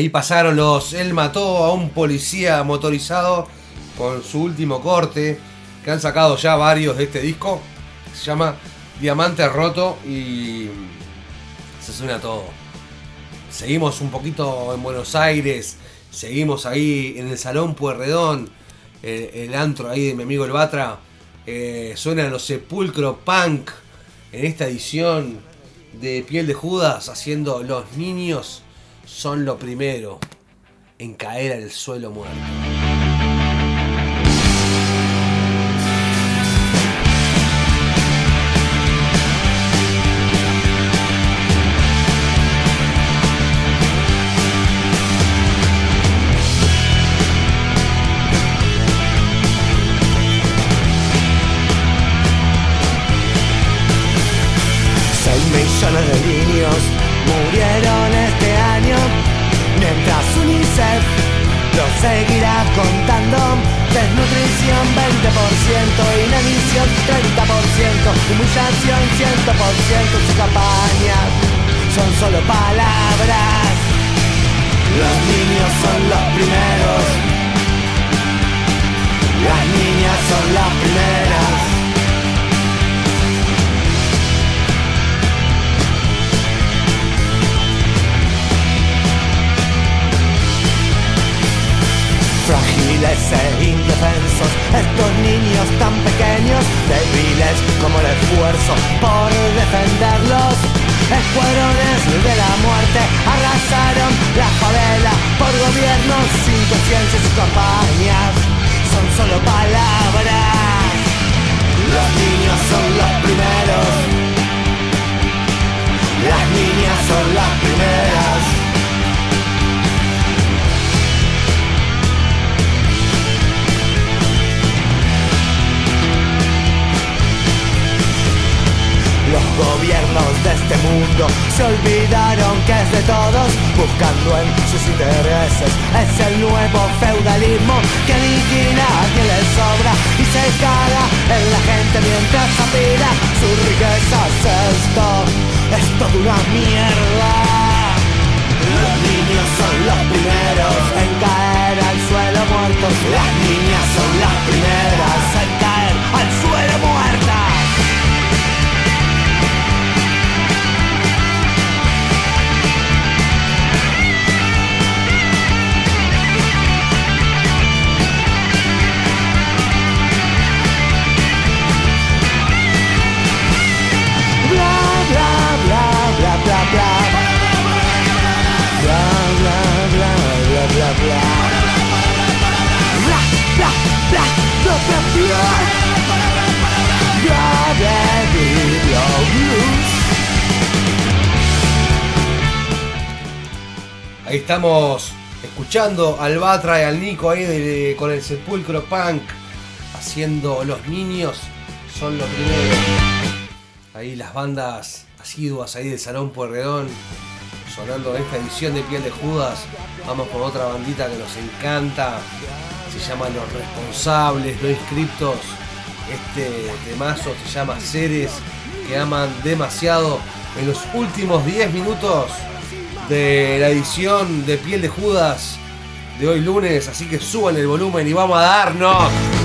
Speaker 6: Ahí pasaron los. Él mató a un policía motorizado con su último corte. Que han sacado ya varios de este disco. Se llama Diamante Roto y. Se suena todo. Seguimos un poquito en Buenos Aires. Seguimos ahí en el Salón Puerredón. El, el antro ahí de mi amigo El Batra. Eh, suenan los Sepulcro Punk. En esta edición de Piel de Judas. Haciendo Los niños son lo primero en caer al suelo muerto.
Speaker 28: Humillación 100%, sus campañas son solo palabras. Los niños son los primeros, las niñas son las primeras. Frágiles e indefensos, estos niños tan pequeños, débiles como el esfuerzo por defenderlos. Escuadrones de la muerte arrasaron la favela por gobiernos sin conciencia y campañas son solo palabras. Los niños son los primeros, se olvidaron que es de todos, buscando en sus intereses. Es el nuevo feudalismo que aniquila a quien le sobra y se caga en la gente mientras aspira sus riquezas. Esto es toda una mierda. Los niños son los primeros en caer
Speaker 6: Ahí estamos escuchando al Batra y al Nico ahí con el Sepulcro Punk haciendo Los niños son lo primero. Ahí las bandas asiduas ahí del Salón Puerredón sonando esta edición de Piel de Judas. Vamos con otra bandita que nos encanta. Se llama Los Responsables, No Inscriptos. Este temazo se llama Seres que aman demasiado. En los últimos 10 minutos de la edición de Piel de Judas de hoy lunes. Así que suban el volumen y vamos a darnos.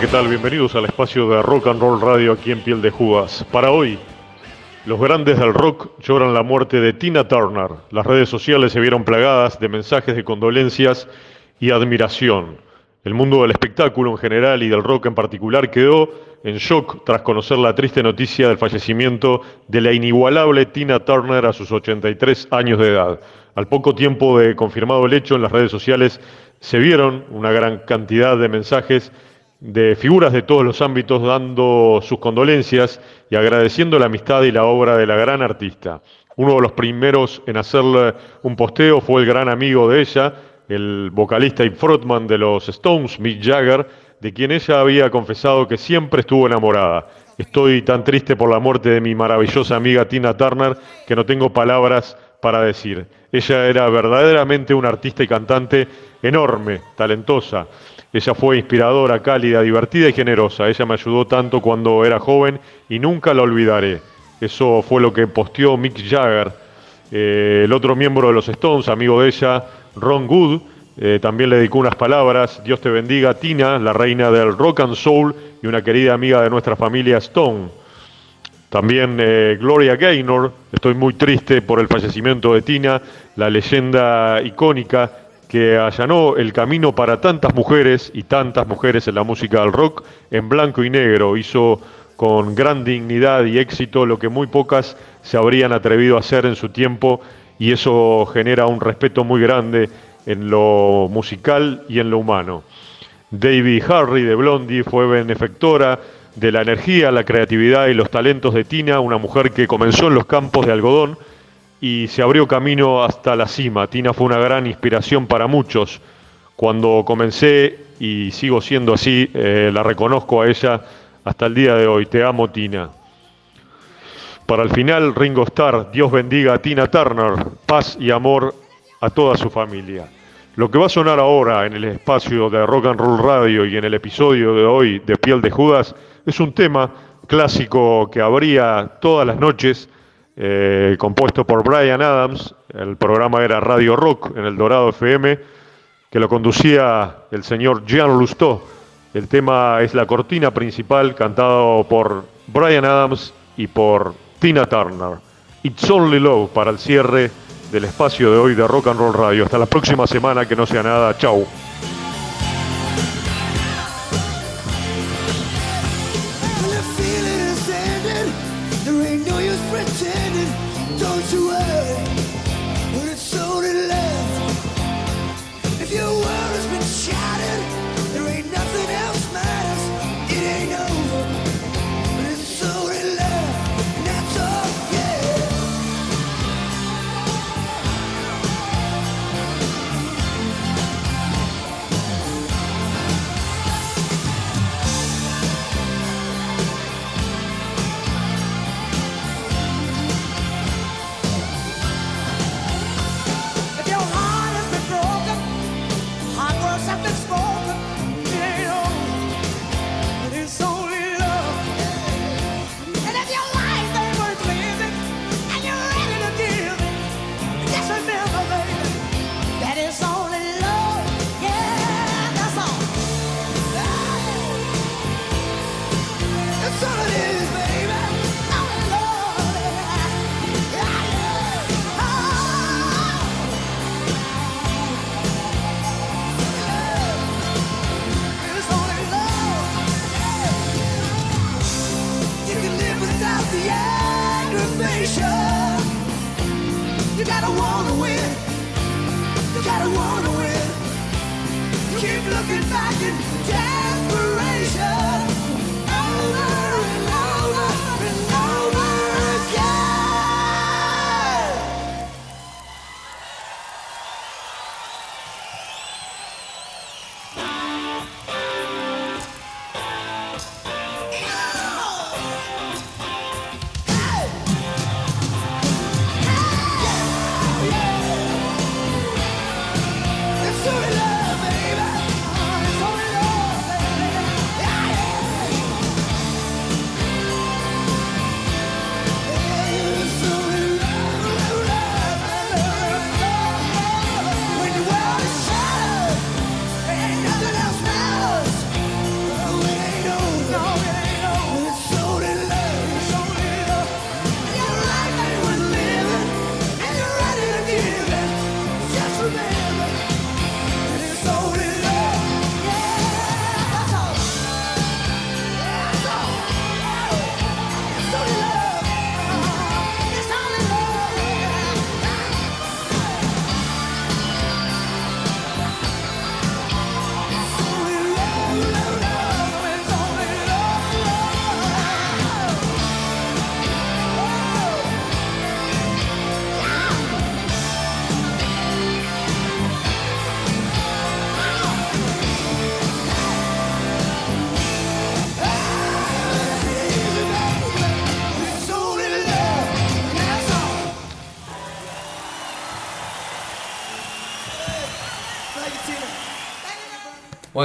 Speaker 29: ¿Qué tal? Bienvenidos al espacio de Rock and Roll Radio aquí en Piel de Judas. Para hoy, los grandes del rock lloran la muerte de Tina Turner. Las redes sociales se vieron plagadas de mensajes de condolencias y admiración. El mundo del espectáculo en general y del rock en particular quedó en shock tras conocer la triste noticia del fallecimiento de la inigualable Tina Turner a sus 83 años de edad. Al poco tiempo de confirmado el hecho, en las redes sociales se vieron una gran cantidad de mensajes de figuras de todos los ámbitos dando sus condolencias y agradeciendo la amistad y la obra de la gran artista. Uno de los primeros en hacerle un posteo fue el gran amigo de ella, el vocalista y frontman de los Stones, Mick Jagger, de quien ella había confesado que siempre estuvo enamorada. Estoy tan triste por la muerte de mi maravillosa amiga Tina Turner que no tengo palabras para decir. Ella era verdaderamente una artista y cantante enorme, talentosa. Ella fue inspiradora, cálida, divertida y generosa. Ella me ayudó tanto cuando era joven y nunca la olvidaré. Eso fue lo que posteó Mick Jagger. Eh, el otro miembro de los Stones, amigo de ella, Ron Good, eh, también le dedicó unas palabras. Dios te bendiga, Tina, la reina del rock and soul y una querida amiga de nuestra familia Stone. También eh, Gloria Gaynor, estoy muy triste por el fallecimiento de Tina, la leyenda icónica que allanó el camino para tantas mujeres y tantas mujeres en la música del rock en blanco y negro. Hizo con gran dignidad y éxito lo que muy pocas se habrían atrevido a hacer en su tiempo y eso genera un respeto muy grande en lo musical y en lo humano. David Harry de Blondie fue benefactora de la energía, la creatividad y los talentos de Tina, una mujer que comenzó en los campos de algodón y se abrió camino hasta la cima. Tina fue una gran inspiración para muchos. Cuando comencé y sigo siendo así, eh, la reconozco a ella hasta el día de hoy. Te amo, Tina. Para el final, Ringo Starr, Dios bendiga a Tina Turner, paz y amor a toda su familia. Lo que va a sonar ahora en el espacio de Rock and Roll Radio y en el episodio de hoy de Piel de Judas es un tema clásico que habría todas las noches
Speaker 5: eh, compuesto por Brian Adams. El programa era Radio Rock en el Dorado FM, que lo conducía el señor Jean Lousteau. El tema es la cortina principal, cantado por Brian Adams y por Tina Turner. It's Only Love para el cierre del espacio de hoy de Rock and Roll Radio. Hasta la próxima semana, que no sea nada. Chau.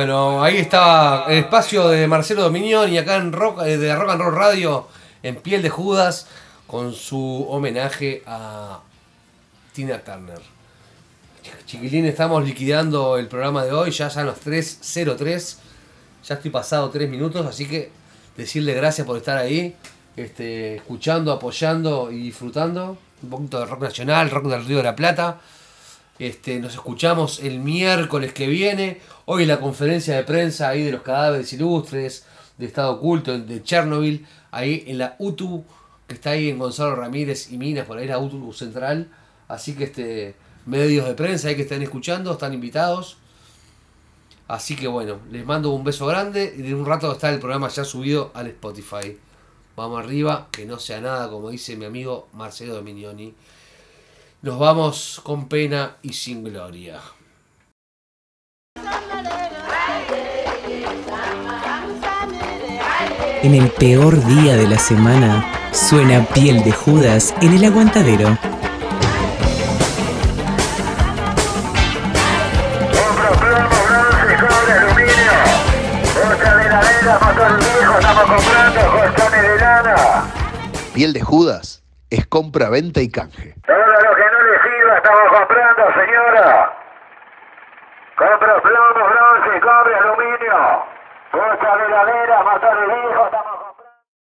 Speaker 6: Bueno, ahí está el espacio de Marcelo Dominión y acá en rock, eh, de Rock and Roll Radio, en Piel de Judas, con su homenaje a Tina Turner. Chiquilín, estamos liquidando el programa de hoy, ya son las 3.03, ya estoy pasado 3 minutos, así que decirle gracias por estar ahí, este, escuchando, apoyando y disfrutando un poquito de rock nacional, rock del Río de la Plata. Este, nos escuchamos el miércoles que viene. Hoy la conferencia de prensa ahí de los cadáveres ilustres, de Estado Oculto, de Chernobyl, ahí en la UTU, que está ahí en Gonzalo Ramírez y Minas, por ahí la UTU Central. Así que este, medios de prensa ahí que están escuchando, están invitados. Así que bueno, les mando un beso grande y de un rato está el programa ya subido al Spotify. Vamos arriba, que no sea nada, como dice mi amigo Marcelo Dominioni. Nos vamos con pena y sin gloria.
Speaker 13: En el peor día de la semana, suena piel de Judas en el aguantadero.
Speaker 14: Piel de Judas es compra, venta y canje.
Speaker 13: Todo lo que no le sirva estamos comprando, señora. Compra plomo, bronce, cobre, aluminio. Pucha, veladera, motores viejos, estamos comprando.